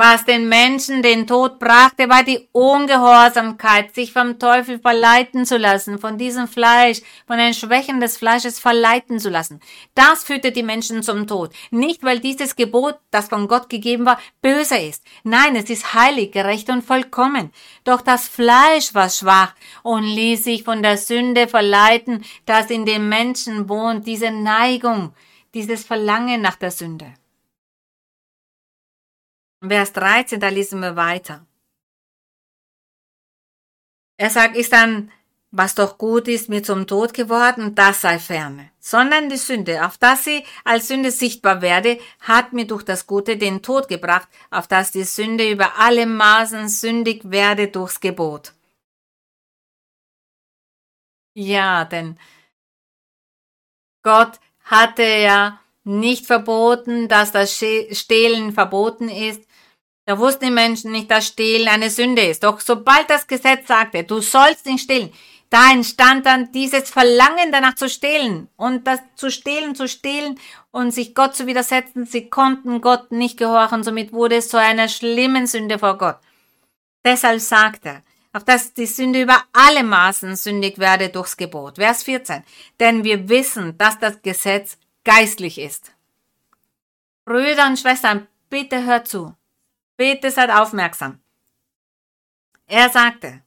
Was den Menschen den Tod brachte, war die Ungehorsamkeit, sich vom Teufel verleiten zu lassen, von diesem Fleisch, von den Schwächen des Fleisches verleiten zu lassen. Das führte die Menschen zum Tod. Nicht, weil dieses Gebot, das von Gott gegeben war, böse ist. Nein, es ist heilig, gerecht und vollkommen. Doch das Fleisch war schwach und ließ sich von der Sünde verleiten, das in dem Menschen wohnt, diese Neigung, dieses Verlangen nach der Sünde. Vers 13, da lesen wir weiter. Er sagt, ist dann, was doch gut ist, mir zum Tod geworden, das sei ferne. Sondern die Sünde, auf dass sie als Sünde sichtbar werde, hat mir durch das Gute den Tod gebracht, auf dass die Sünde über alle Maßen sündig werde durchs Gebot. Ja, denn Gott hatte ja nicht verboten, dass das Stehlen verboten ist, da wussten die Menschen nicht, dass Stehlen eine Sünde ist. Doch sobald das Gesetz sagte, du sollst nicht stehlen, da entstand dann dieses Verlangen danach zu stehlen und das zu stehlen, zu stehlen und sich Gott zu widersetzen. Sie konnten Gott nicht gehorchen, somit wurde es zu einer schlimmen Sünde vor Gott. Deshalb sagt er, auf dass die Sünde über alle Maßen sündig werde durchs Gebot. Vers 14. Denn wir wissen, dass das Gesetz geistlich ist. Brüder und Schwestern, bitte hört zu. Bitte seid aufmerksam. Er sagte,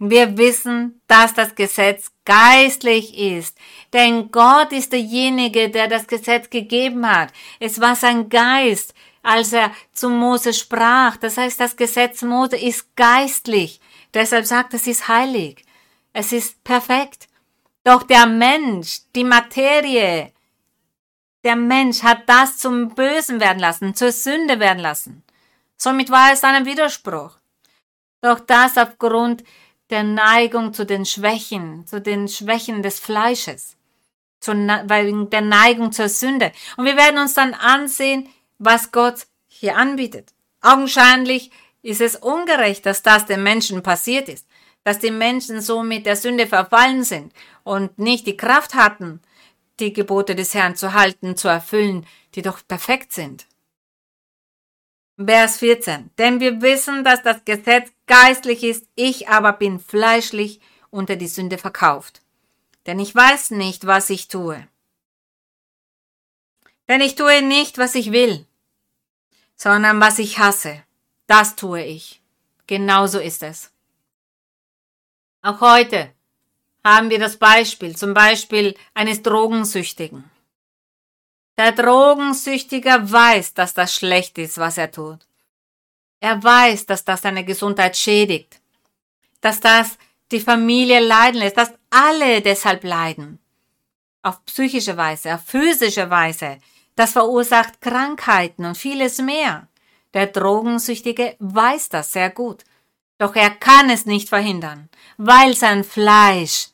wir wissen, dass das Gesetz geistlich ist, denn Gott ist derjenige, der das Gesetz gegeben hat. Es war sein Geist, als er zu Mose sprach. Das heißt, das Gesetz Mose ist geistlich. Deshalb sagt es ist heilig. Es ist perfekt. Doch der Mensch, die Materie, der Mensch hat das zum Bösen werden lassen, zur Sünde werden lassen. Somit war es ein Widerspruch. Doch das aufgrund der Neigung zu den Schwächen, zu den Schwächen des Fleisches, zu, wegen der Neigung zur Sünde. Und wir werden uns dann ansehen, was Gott hier anbietet. Augenscheinlich ist es ungerecht, dass das den Menschen passiert ist, dass die Menschen so mit der Sünde verfallen sind und nicht die Kraft hatten, die Gebote des Herrn zu halten, zu erfüllen, die doch perfekt sind. Vers 14. Denn wir wissen, dass das Gesetz geistlich ist, ich aber bin fleischlich unter die Sünde verkauft. Denn ich weiß nicht, was ich tue. Denn ich tue nicht, was ich will, sondern was ich hasse. Das tue ich. Genauso ist es. Auch heute haben wir das Beispiel, zum Beispiel eines Drogensüchtigen. Der Drogensüchtiger weiß, dass das schlecht ist, was er tut. Er weiß, dass das seine Gesundheit schädigt, dass das die Familie leiden lässt, dass alle deshalb leiden. Auf psychische Weise, auf physische Weise. Das verursacht Krankheiten und vieles mehr. Der Drogensüchtige weiß das sehr gut. Doch er kann es nicht verhindern, weil sein Fleisch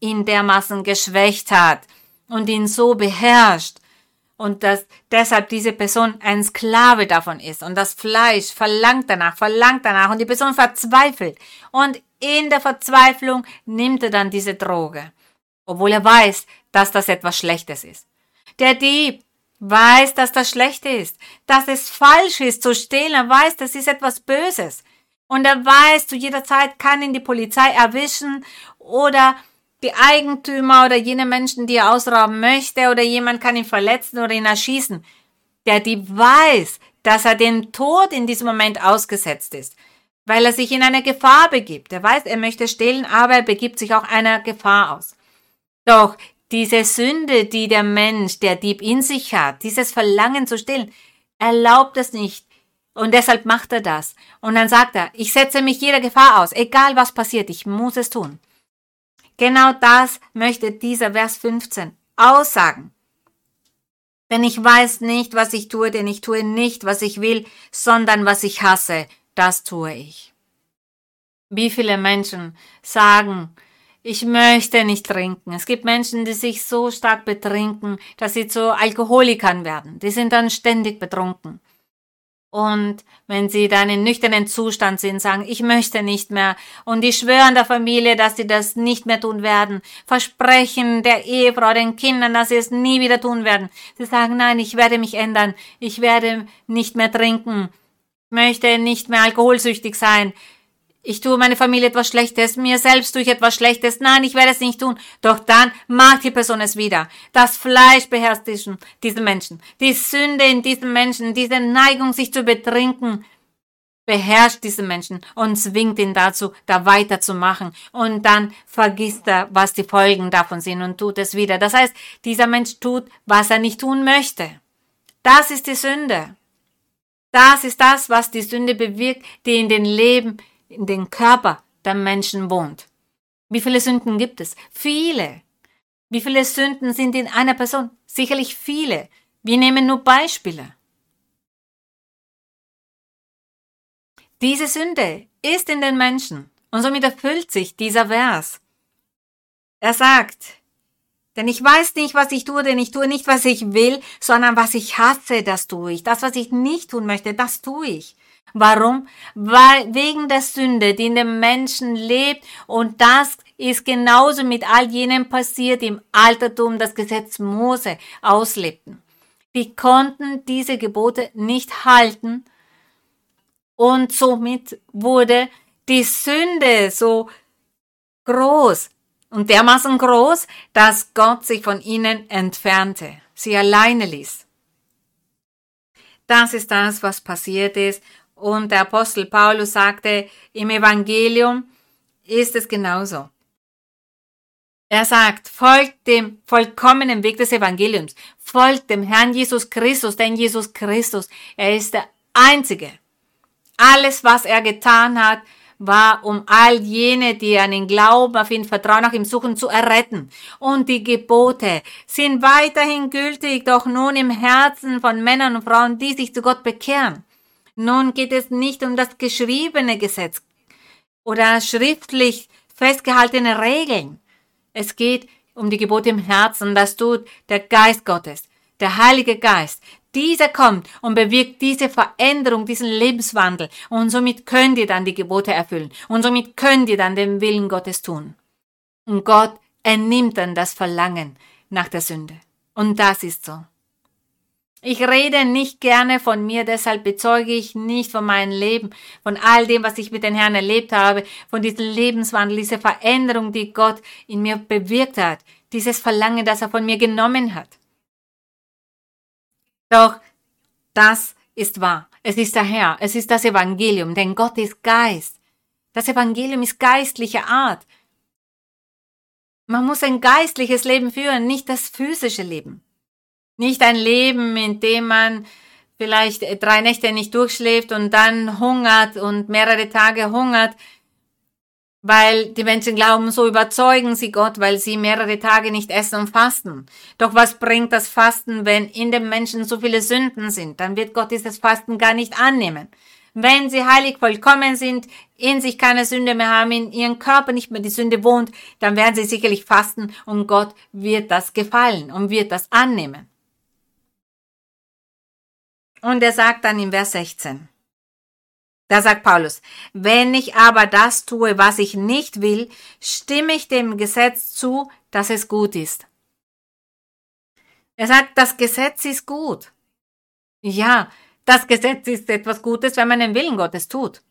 ihn dermaßen geschwächt hat und ihn so beherrscht, und dass deshalb diese Person ein Sklave davon ist. Und das Fleisch verlangt danach, verlangt danach. Und die Person verzweifelt. Und in der Verzweiflung nimmt er dann diese Droge, obwohl er weiß, dass das etwas Schlechtes ist. Der Dieb weiß, dass das schlecht ist, dass es falsch ist zu stehlen, er weiß, das ist etwas Böses. Und er weiß, zu jeder Zeit kann ihn die Polizei erwischen oder die Eigentümer oder jene Menschen, die er ausrauben möchte oder jemand kann ihn verletzen oder ihn erschießen. Der Dieb weiß, dass er den Tod in diesem Moment ausgesetzt ist, weil er sich in eine Gefahr begibt. Er weiß, er möchte stehlen, aber er begibt sich auch einer Gefahr aus. Doch diese Sünde, die der Mensch, der Dieb in sich hat, dieses Verlangen zu stehlen, erlaubt es nicht. Und deshalb macht er das. Und dann sagt er, ich setze mich jeder Gefahr aus, egal was passiert, ich muss es tun. Genau das möchte dieser Vers 15 aussagen. Denn ich weiß nicht, was ich tue, denn ich tue nicht, was ich will, sondern was ich hasse, das tue ich. Wie viele Menschen sagen, ich möchte nicht trinken. Es gibt Menschen, die sich so stark betrinken, dass sie zu Alkoholikern werden. Die sind dann ständig betrunken. Und wenn sie dann in nüchternen Zustand sind, sagen, ich möchte nicht mehr. Und die schwören der Familie, dass sie das nicht mehr tun werden. Versprechen der Ehefrau, den Kindern, dass sie es nie wieder tun werden. Sie sagen, nein, ich werde mich ändern. Ich werde nicht mehr trinken. Ich möchte nicht mehr alkoholsüchtig sein ich tue meine Familie etwas Schlechtes, mir selbst tue ich etwas Schlechtes, nein, ich werde es nicht tun. Doch dann macht die Person es wieder. Das Fleisch beherrscht diesen, diesen Menschen. Die Sünde in diesem Menschen, diese Neigung, sich zu betrinken, beherrscht diesen Menschen und zwingt ihn dazu, da weiterzumachen. Und dann vergisst er, was die Folgen davon sind und tut es wieder. Das heißt, dieser Mensch tut, was er nicht tun möchte. Das ist die Sünde. Das ist das, was die Sünde bewirkt, die in den Leben in den Körper der Menschen wohnt. Wie viele Sünden gibt es? Viele. Wie viele Sünden sind in einer Person? Sicherlich viele. Wir nehmen nur Beispiele. Diese Sünde ist in den Menschen und somit erfüllt sich dieser Vers. Er sagt, denn ich weiß nicht, was ich tue, denn ich tue nicht, was ich will, sondern was ich hasse, das tue ich. Das, was ich nicht tun möchte, das tue ich. Warum? Weil wegen der Sünde, die in dem Menschen lebt und das ist genauso mit all jenem passiert im Altertum, das Gesetz Mose auslebten. Die konnten diese Gebote nicht halten und somit wurde die Sünde so groß und dermaßen groß, dass Gott sich von ihnen entfernte, sie alleine ließ. Das ist das, was passiert ist und der Apostel Paulus sagte, im Evangelium ist es genauso. Er sagt, folgt dem vollkommenen Weg des Evangeliums, folgt dem Herrn Jesus Christus, denn Jesus Christus, er ist der Einzige. Alles, was er getan hat, war, um all jene, die an ihn glauben, auf ihn vertrauen, nach ihm suchen, zu erretten. Und die Gebote sind weiterhin gültig, doch nun im Herzen von Männern und Frauen, die sich zu Gott bekehren. Nun geht es nicht um das geschriebene Gesetz oder schriftlich festgehaltene Regeln. Es geht um die Gebote im Herzen, das tut der Geist Gottes, der Heilige Geist. Dieser kommt und bewirkt diese Veränderung, diesen Lebenswandel. Und somit könnt ihr dann die Gebote erfüllen. Und somit könnt ihr dann den Willen Gottes tun. Und Gott ernimmt dann das Verlangen nach der Sünde. Und das ist so. Ich rede nicht gerne von mir, deshalb bezeuge ich nicht von meinem Leben, von all dem, was ich mit den Herrn erlebt habe, von diesem Lebenswandel, dieser Veränderung, die Gott in mir bewirkt hat, dieses Verlangen, das er von mir genommen hat. Doch das ist wahr. Es ist der Herr, es ist das Evangelium, denn Gott ist Geist. Das Evangelium ist geistliche Art. Man muss ein geistliches Leben führen, nicht das physische Leben. Nicht ein Leben, in dem man vielleicht drei Nächte nicht durchschläft und dann hungert und mehrere Tage hungert, weil die Menschen glauben, so überzeugen sie Gott, weil sie mehrere Tage nicht essen und fasten. Doch was bringt das Fasten, wenn in dem Menschen so viele Sünden sind? Dann wird Gott dieses Fasten gar nicht annehmen. Wenn sie heilig vollkommen sind, in sich keine Sünde mehr haben, in ihrem Körper nicht mehr die Sünde wohnt, dann werden sie sicherlich fasten und Gott wird das gefallen und wird das annehmen. Und er sagt dann im Vers 16, da sagt Paulus, wenn ich aber das tue, was ich nicht will, stimme ich dem Gesetz zu, dass es gut ist. Er sagt, das Gesetz ist gut. Ja, das Gesetz ist etwas Gutes, wenn man den Willen Gottes tut.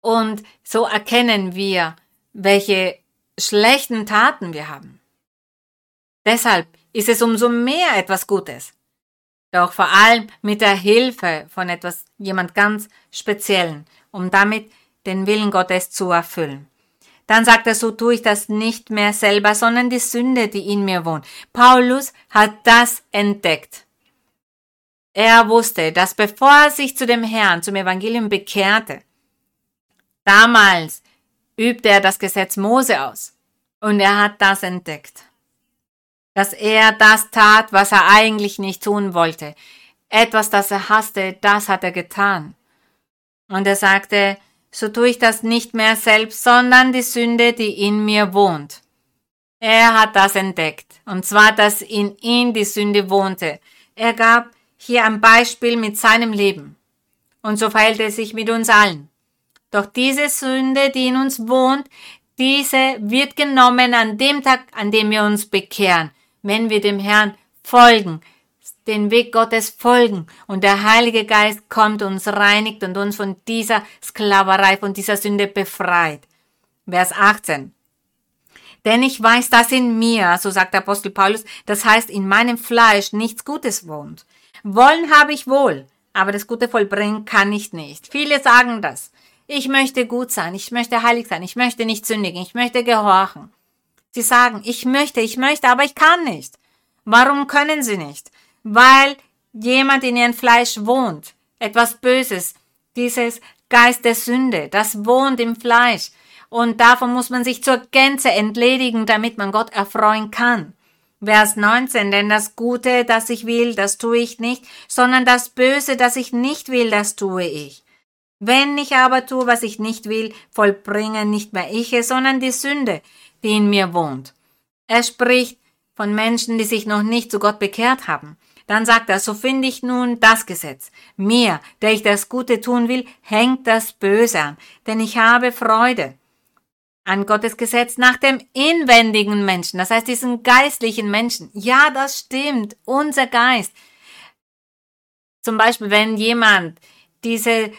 Und so erkennen wir, welche schlechten Taten wir haben. Deshalb ist es umso mehr etwas Gutes. Doch vor allem mit der Hilfe von etwas, jemand ganz Speziellen, um damit den Willen Gottes zu erfüllen. Dann sagt er, so tue ich das nicht mehr selber, sondern die Sünde, die in mir wohnt. Paulus hat das entdeckt. Er wusste, dass bevor er sich zu dem Herrn, zum Evangelium bekehrte, Damals übte er das Gesetz Mose aus und er hat das entdeckt. Dass er das tat, was er eigentlich nicht tun wollte. Etwas, das er hasste, das hat er getan. Und er sagte, so tue ich das nicht mehr selbst, sondern die Sünde, die in mir wohnt. Er hat das entdeckt, und zwar, dass in ihm die Sünde wohnte. Er gab hier ein Beispiel mit seinem Leben. Und so verhält er sich mit uns allen. Doch diese Sünde, die in uns wohnt, diese wird genommen an dem Tag, an dem wir uns bekehren, wenn wir dem Herrn folgen, den Weg Gottes folgen und der Heilige Geist kommt, uns reinigt und uns von dieser Sklaverei, von dieser Sünde befreit. Vers 18. Denn ich weiß, dass in mir, so sagt Apostel Paulus, das heißt in meinem Fleisch nichts Gutes wohnt. Wollen habe ich wohl, aber das Gute vollbringen kann ich nicht. Viele sagen das. Ich möchte gut sein, ich möchte heilig sein, ich möchte nicht sündigen, ich möchte gehorchen. Sie sagen, ich möchte, ich möchte, aber ich kann nicht. Warum können sie nicht? Weil jemand in ihrem Fleisch wohnt, etwas Böses, dieses Geist der Sünde, das wohnt im Fleisch. Und davon muss man sich zur Gänze entledigen, damit man Gott erfreuen kann. Vers 19, denn das Gute, das ich will, das tue ich nicht, sondern das Böse, das ich nicht will, das tue ich. Wenn ich aber tue, was ich nicht will, vollbringe nicht mehr ich es, sondern die Sünde, die in mir wohnt. Er spricht von Menschen, die sich noch nicht zu Gott bekehrt haben. Dann sagt er, so finde ich nun das Gesetz. Mir, der ich das Gute tun will, hängt das Böse an, denn ich habe Freude an Gottes Gesetz nach dem inwendigen Menschen, das heißt diesen geistlichen Menschen. Ja, das stimmt, unser Geist. Zum Beispiel, wenn jemand diese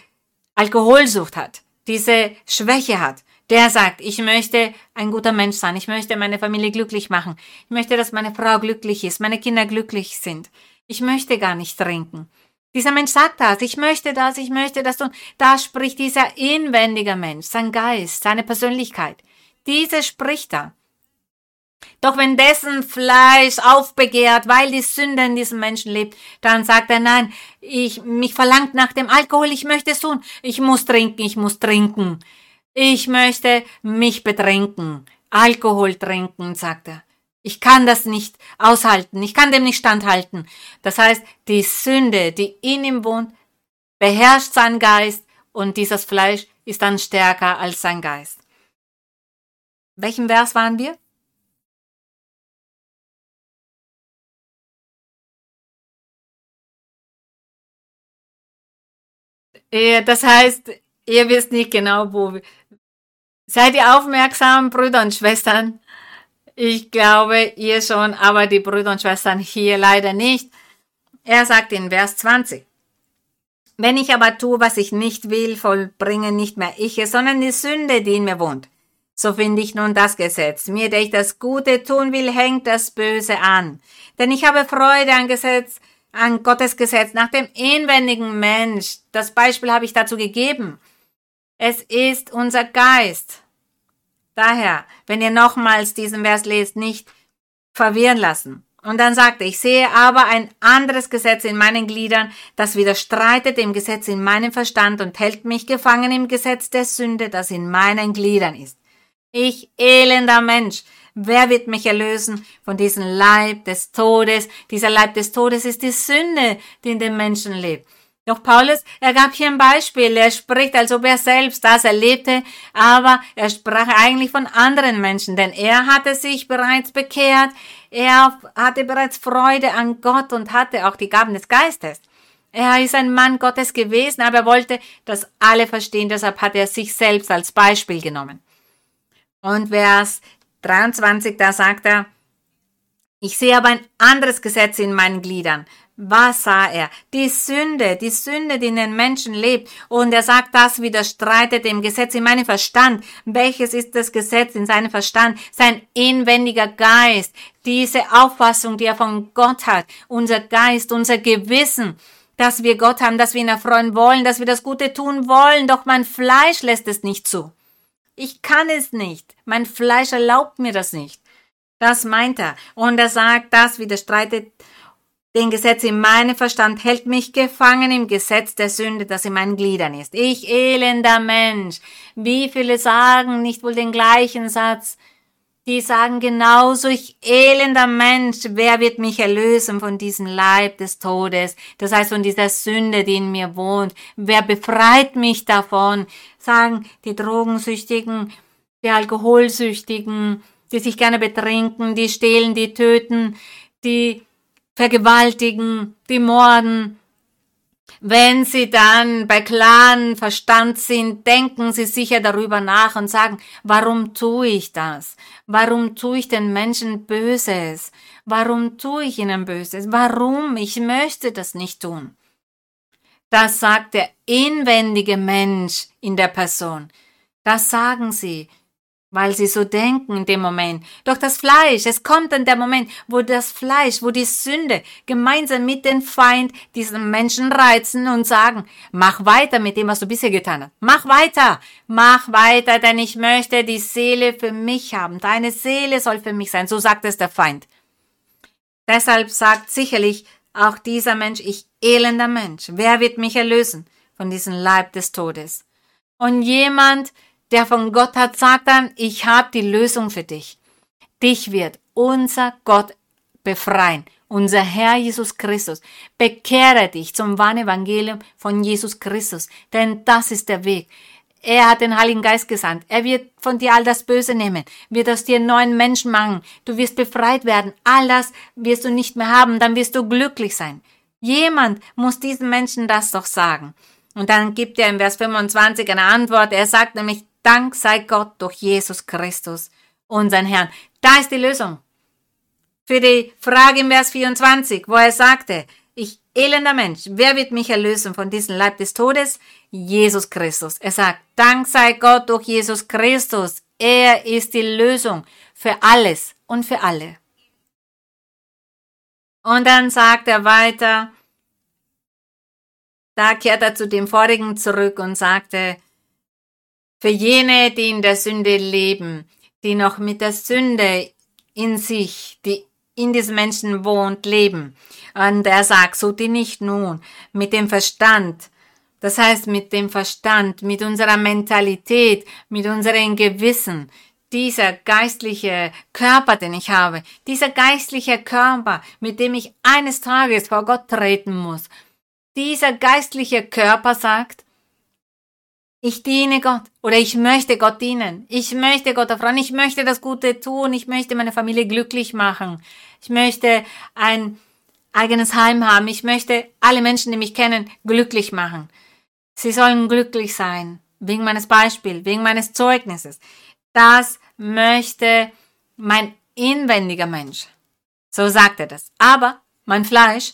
Alkoholsucht hat, diese Schwäche hat, der sagt, ich möchte ein guter Mensch sein, ich möchte meine Familie glücklich machen, ich möchte, dass meine Frau glücklich ist, meine Kinder glücklich sind, ich möchte gar nicht trinken. Dieser Mensch sagt das, ich möchte das, ich möchte das tun. Da spricht dieser inwendige Mensch, sein Geist, seine Persönlichkeit. Diese spricht da. Doch wenn dessen Fleisch aufbegehrt, weil die Sünde in diesem Menschen lebt, dann sagt er, nein, ich, mich verlangt nach dem Alkohol, ich möchte es tun. Ich muss trinken, ich muss trinken. Ich möchte mich betrinken. Alkohol trinken, sagt er. Ich kann das nicht aushalten, ich kann dem nicht standhalten. Das heißt, die Sünde, die in ihm wohnt, beherrscht sein Geist und dieses Fleisch ist dann stärker als sein Geist. Welchen Vers waren wir? Das heißt, ihr wisst nicht genau, wo. Seid ihr aufmerksam, Brüder und Schwestern? Ich glaube, ihr schon, aber die Brüder und Schwestern hier leider nicht. Er sagt in Vers 20. Wenn ich aber tue, was ich nicht will, vollbringe nicht mehr ich es, sondern die Sünde, die in mir wohnt. So finde ich nun das Gesetz. Mir, der ich das Gute tun will, hängt das Böse an. Denn ich habe Freude an Gesetz, an Gottes Gesetz, nach dem inwendigen Mensch. Das Beispiel habe ich dazu gegeben. Es ist unser Geist. Daher, wenn ihr nochmals diesen Vers lest, nicht verwirren lassen. Und dann sagt er, ich sehe aber ein anderes Gesetz in meinen Gliedern, das widerstreitet dem Gesetz in meinem Verstand und hält mich gefangen im Gesetz der Sünde, das in meinen Gliedern ist. Ich elender Mensch, Wer wird mich erlösen von diesem Leib des Todes? Dieser Leib des Todes ist die Sünde, die in den Menschen lebt. Doch Paulus, er gab hier ein Beispiel. Er spricht, als ob er selbst das erlebte, aber er sprach eigentlich von anderen Menschen, denn er hatte sich bereits bekehrt, er hatte bereits Freude an Gott und hatte auch die Gaben des Geistes. Er ist ein Mann Gottes gewesen, aber er wollte, dass alle verstehen, deshalb hat er sich selbst als Beispiel genommen. Und Vers 23, da sagt er, ich sehe aber ein anderes Gesetz in meinen Gliedern. Was sah er? Die Sünde, die Sünde, die in den Menschen lebt. Und er sagt, das widerstreitet dem Gesetz in meinem Verstand. Welches ist das Gesetz in seinem Verstand? Sein inwendiger Geist. Diese Auffassung, die er von Gott hat. Unser Geist, unser Gewissen. Dass wir Gott haben, dass wir ihn erfreuen wollen, dass wir das Gute tun wollen. Doch mein Fleisch lässt es nicht zu. Ich kann es nicht. Mein Fleisch erlaubt mir das nicht. Das meint er. Und er sagt, das widerstreitet den Gesetz in meinem Verstand hält mich gefangen im Gesetz der Sünde, das in meinen Gliedern ist. Ich elender Mensch. Wie viele sagen nicht wohl den gleichen Satz? Die sagen genauso, ich elender Mensch, wer wird mich erlösen von diesem Leib des Todes? Das heißt von dieser Sünde, die in mir wohnt. Wer befreit mich davon? Sagen die Drogensüchtigen, die Alkoholsüchtigen, die sich gerne betrinken, die stehlen, die töten, die vergewaltigen, die morden. Wenn sie dann bei klaren Verstand sind, denken sie sicher darüber nach und sagen, warum tue ich das? Warum tue ich den Menschen Böses? Warum tue ich ihnen Böses? Warum? Ich möchte das nicht tun. Das sagt der inwendige Mensch in der Person. Das sagen sie weil sie so denken in dem Moment. Doch das Fleisch, es kommt dann der Moment, wo das Fleisch, wo die Sünde gemeinsam mit dem Feind diesen Menschen reizen und sagen, mach weiter mit dem, was du bisher getan hast. Mach weiter, mach weiter, denn ich möchte die Seele für mich haben. Deine Seele soll für mich sein, so sagt es der Feind. Deshalb sagt sicherlich auch dieser Mensch, ich elender Mensch, wer wird mich erlösen von diesem Leib des Todes? Und jemand, der von Gott hat, sagt dann, ich habe die Lösung für dich. Dich wird unser Gott befreien, unser Herr Jesus Christus. Bekehre dich zum wahren Evangelium von Jesus Christus, denn das ist der Weg. Er hat den Heiligen Geist gesandt. Er wird von dir all das Böse nehmen, wird aus dir neuen Menschen machen. Du wirst befreit werden. All das wirst du nicht mehr haben, dann wirst du glücklich sein. Jemand muss diesen Menschen das doch sagen. Und dann gibt er im Vers 25 eine Antwort. Er sagt nämlich, Dank sei Gott durch Jesus Christus, unseren Herrn. Da ist die Lösung. Für die Frage im Vers 24, wo er sagte, ich elender Mensch, wer wird mich erlösen von diesem Leib des Todes? Jesus Christus. Er sagt, Dank sei Gott durch Jesus Christus. Er ist die Lösung für alles und für alle. Und dann sagt er weiter, da kehrt er zu dem vorigen zurück und sagte, für jene, die in der Sünde leben, die noch mit der Sünde in sich, die in diesen Menschen wohnt, leben. Und er sagt, so die nicht nun, mit dem Verstand, das heißt mit dem Verstand, mit unserer Mentalität, mit unserem Gewissen, dieser geistliche Körper, den ich habe, dieser geistliche Körper, mit dem ich eines Tages vor Gott treten muss, dieser geistliche Körper sagt, ich diene Gott oder ich möchte Gott dienen. Ich möchte Gott erfreuen. Ich möchte das Gute tun. Ich möchte meine Familie glücklich machen. Ich möchte ein eigenes Heim haben. Ich möchte alle Menschen, die mich kennen, glücklich machen. Sie sollen glücklich sein. Wegen meines Beispiels, wegen meines Zeugnisses. Das möchte mein inwendiger Mensch. So sagt er das. Aber mein Fleisch,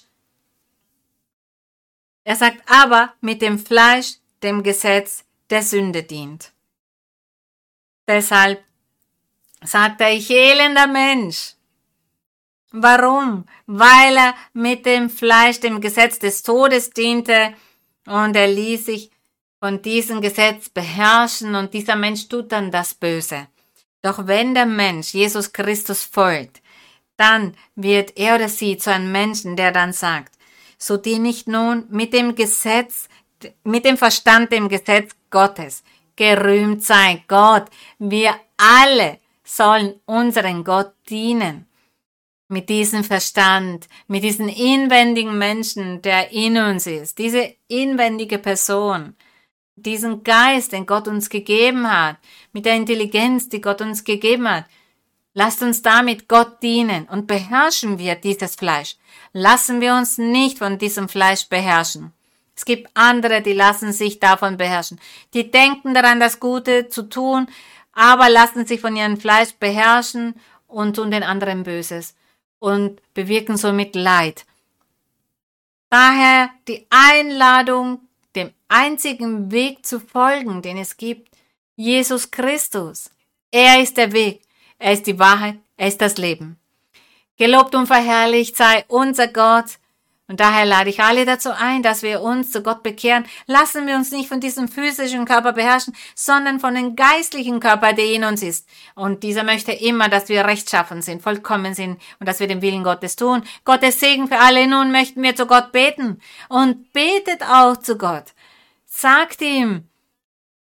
er sagt aber mit dem Fleisch, dem Gesetz, der Sünde dient. Deshalb sagt er, ich elender Mensch. Warum? Weil er mit dem Fleisch dem Gesetz des Todes diente und er ließ sich von diesem Gesetz beherrschen und dieser Mensch tut dann das Böse. Doch wenn der Mensch Jesus Christus folgt, dann wird er oder sie zu einem Menschen, der dann sagt, so diene ich nun mit dem Gesetz, mit dem Verstand dem Gesetz Gottes. Gerühmt sei Gott. Wir alle sollen unseren Gott dienen. mit diesem Verstand, mit diesem inwendigen Menschen, der in uns ist, diese inwendige Person, diesen Geist, den Gott uns gegeben hat, mit der Intelligenz, die Gott uns gegeben hat. Lasst uns damit Gott dienen und beherrschen wir dieses Fleisch. Lassen wir uns nicht von diesem Fleisch beherrschen. Es gibt andere, die lassen sich davon beherrschen. Die denken daran, das Gute zu tun, aber lassen sich von ihrem Fleisch beherrschen und tun den anderen Böses und bewirken somit Leid. Daher die Einladung, dem einzigen Weg zu folgen, den es gibt, Jesus Christus. Er ist der Weg, er ist die Wahrheit, er ist das Leben. Gelobt und verherrlicht sei unser Gott, und daher lade ich alle dazu ein, dass wir uns zu Gott bekehren. Lassen wir uns nicht von diesem physischen Körper beherrschen, sondern von dem geistlichen Körper, der in uns ist. Und dieser möchte immer, dass wir rechtschaffen sind, vollkommen sind und dass wir den Willen Gottes tun. Gottes Segen für alle. Nun möchten wir zu Gott beten. Und betet auch zu Gott. Sagt ihm,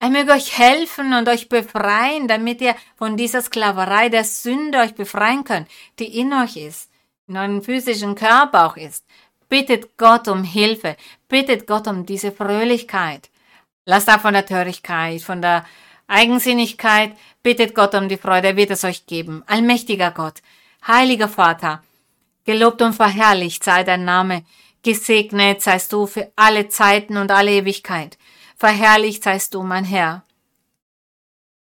er möge euch helfen und euch befreien, damit ihr von dieser Sklaverei der Sünde euch befreien könnt, die in euch ist, in eurem physischen Körper auch ist. Bittet Gott um Hilfe. Bittet Gott um diese Fröhlichkeit. Lasst ab von der Törigkeit, von der Eigensinnigkeit. Bittet Gott um die Freude. Er wird es euch geben. Allmächtiger Gott. Heiliger Vater. Gelobt und verherrlicht sei dein Name. Gesegnet seist du für alle Zeiten und alle Ewigkeit. Verherrlicht seist du, mein Herr.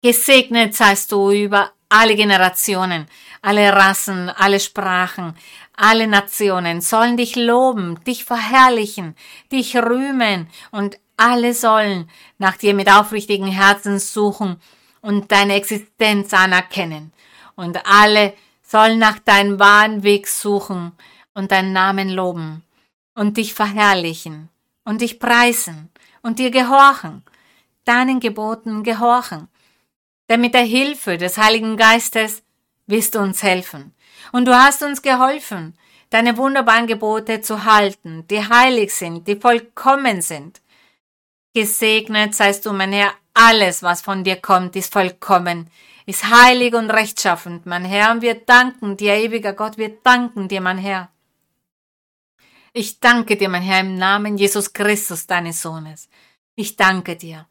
Gesegnet seist du über alle Generationen, alle Rassen, alle Sprachen, alle Nationen sollen dich loben, dich verherrlichen, dich rühmen und alle sollen nach dir mit aufrichtigen Herzen suchen und deine Existenz anerkennen. Und alle sollen nach deinem wahren Weg suchen und deinen Namen loben und dich verherrlichen und dich preisen und dir gehorchen, deinen Geboten gehorchen. Denn mit der Hilfe des Heiligen Geistes wirst du uns helfen. Und du hast uns geholfen, deine wunderbaren Gebote zu halten, die heilig sind, die vollkommen sind. Gesegnet seist du, mein Herr, alles, was von dir kommt, ist vollkommen, ist heilig und rechtschaffend, mein Herr, und wir danken dir, ewiger Gott, wir danken dir, mein Herr. Ich danke dir, mein Herr, im Namen Jesus Christus, deines Sohnes. Ich danke dir.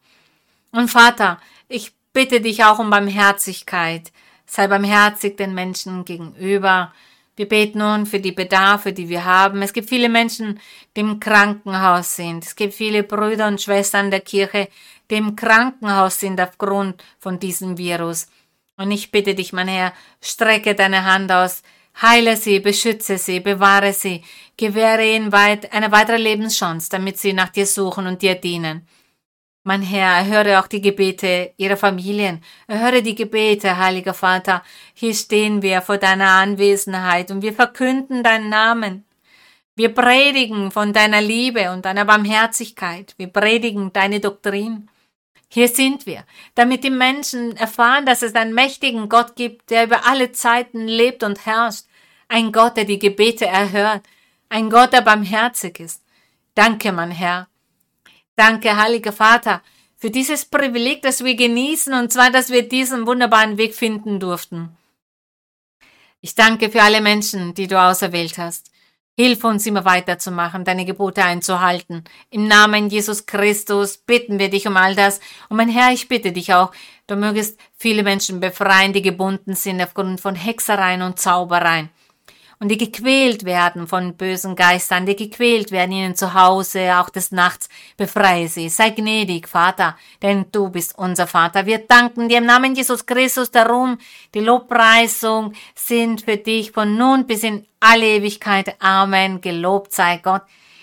Und Vater, ich bitte dich auch um Barmherzigkeit, sei barmherzig den Menschen gegenüber. Wir beten nun für die Bedarfe, die wir haben. Es gibt viele Menschen, die im Krankenhaus sind. Es gibt viele Brüder und Schwestern der Kirche, die im Krankenhaus sind aufgrund von diesem Virus. Und ich bitte dich, mein Herr, strecke deine Hand aus, heile sie, beschütze sie, bewahre sie, gewähre ihnen weit eine weitere Lebenschance, damit sie nach dir suchen und dir dienen. Mein Herr, erhöre auch die Gebete ihrer Familien, erhöre die Gebete, heiliger Vater. Hier stehen wir vor deiner Anwesenheit und wir verkünden deinen Namen. Wir predigen von deiner Liebe und deiner Barmherzigkeit. Wir predigen deine Doktrin. Hier sind wir, damit die Menschen erfahren, dass es einen mächtigen Gott gibt, der über alle Zeiten lebt und herrscht. Ein Gott, der die Gebete erhört. Ein Gott, der barmherzig ist. Danke, mein Herr. Danke, heiliger Vater, für dieses Privileg, das wir genießen, und zwar, dass wir diesen wunderbaren Weg finden durften. Ich danke für alle Menschen, die du auserwählt hast. Hilf uns immer weiterzumachen, deine Gebote einzuhalten. Im Namen Jesus Christus bitten wir dich um all das. Und mein Herr, ich bitte dich auch, du mögest viele Menschen befreien, die gebunden sind aufgrund von Hexereien und Zaubereien und die gequält werden von bösen Geistern, die gequält werden ihnen zu Hause, auch des Nachts. Befreie sie. Sei gnädig, Vater, denn du bist unser Vater. Wir danken dir im Namen Jesus Christus darum. Die Lobpreisung sind für dich von nun bis in alle Ewigkeit. Amen. Gelobt sei Gott.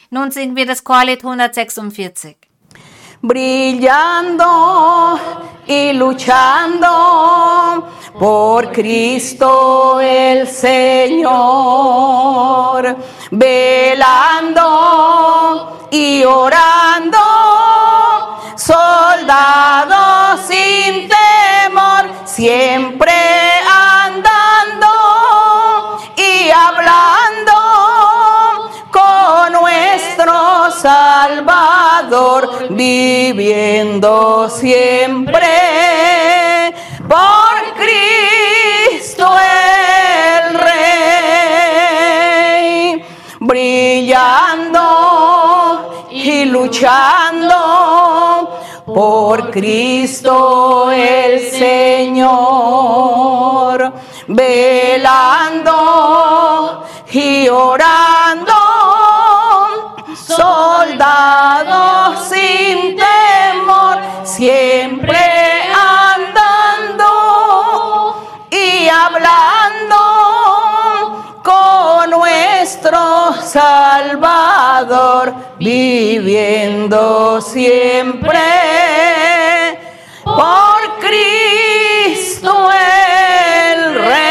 Nun singen wir das Chorlied 146. brillando y luchando por Cristo el Señor, velando y orando, soldados sin temor, siempre andando y hablando con nuestro Salvador, viviendo siempre luchando por Cristo el Señor, velando y orando, soldados sin temor, siempre andando y hablando con nuestro Salvador, viviendo siempre por Cristo el Rey.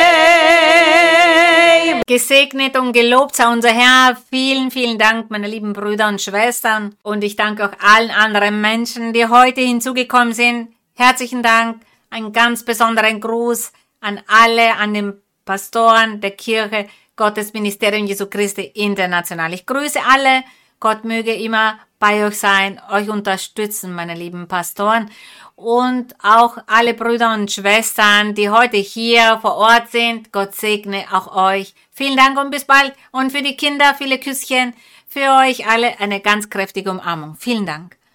Gesegnet und gelobt sei unser Herr. Vielen, vielen Dank, meine lieben Brüder und Schwestern. Und ich danke auch allen anderen Menschen, die heute hinzugekommen sind. Herzlichen Dank. Einen ganz besonderen Gruß an alle, an den Pastoren der Kirche Gottes Ministerium Jesu Christi International. Ich grüße alle. Gott möge immer bei euch sein, euch unterstützen, meine lieben Pastoren. Und auch alle Brüder und Schwestern, die heute hier vor Ort sind. Gott segne auch euch. Vielen Dank und bis bald. Und für die Kinder viele Küsschen. Für euch alle eine ganz kräftige Umarmung. Vielen Dank.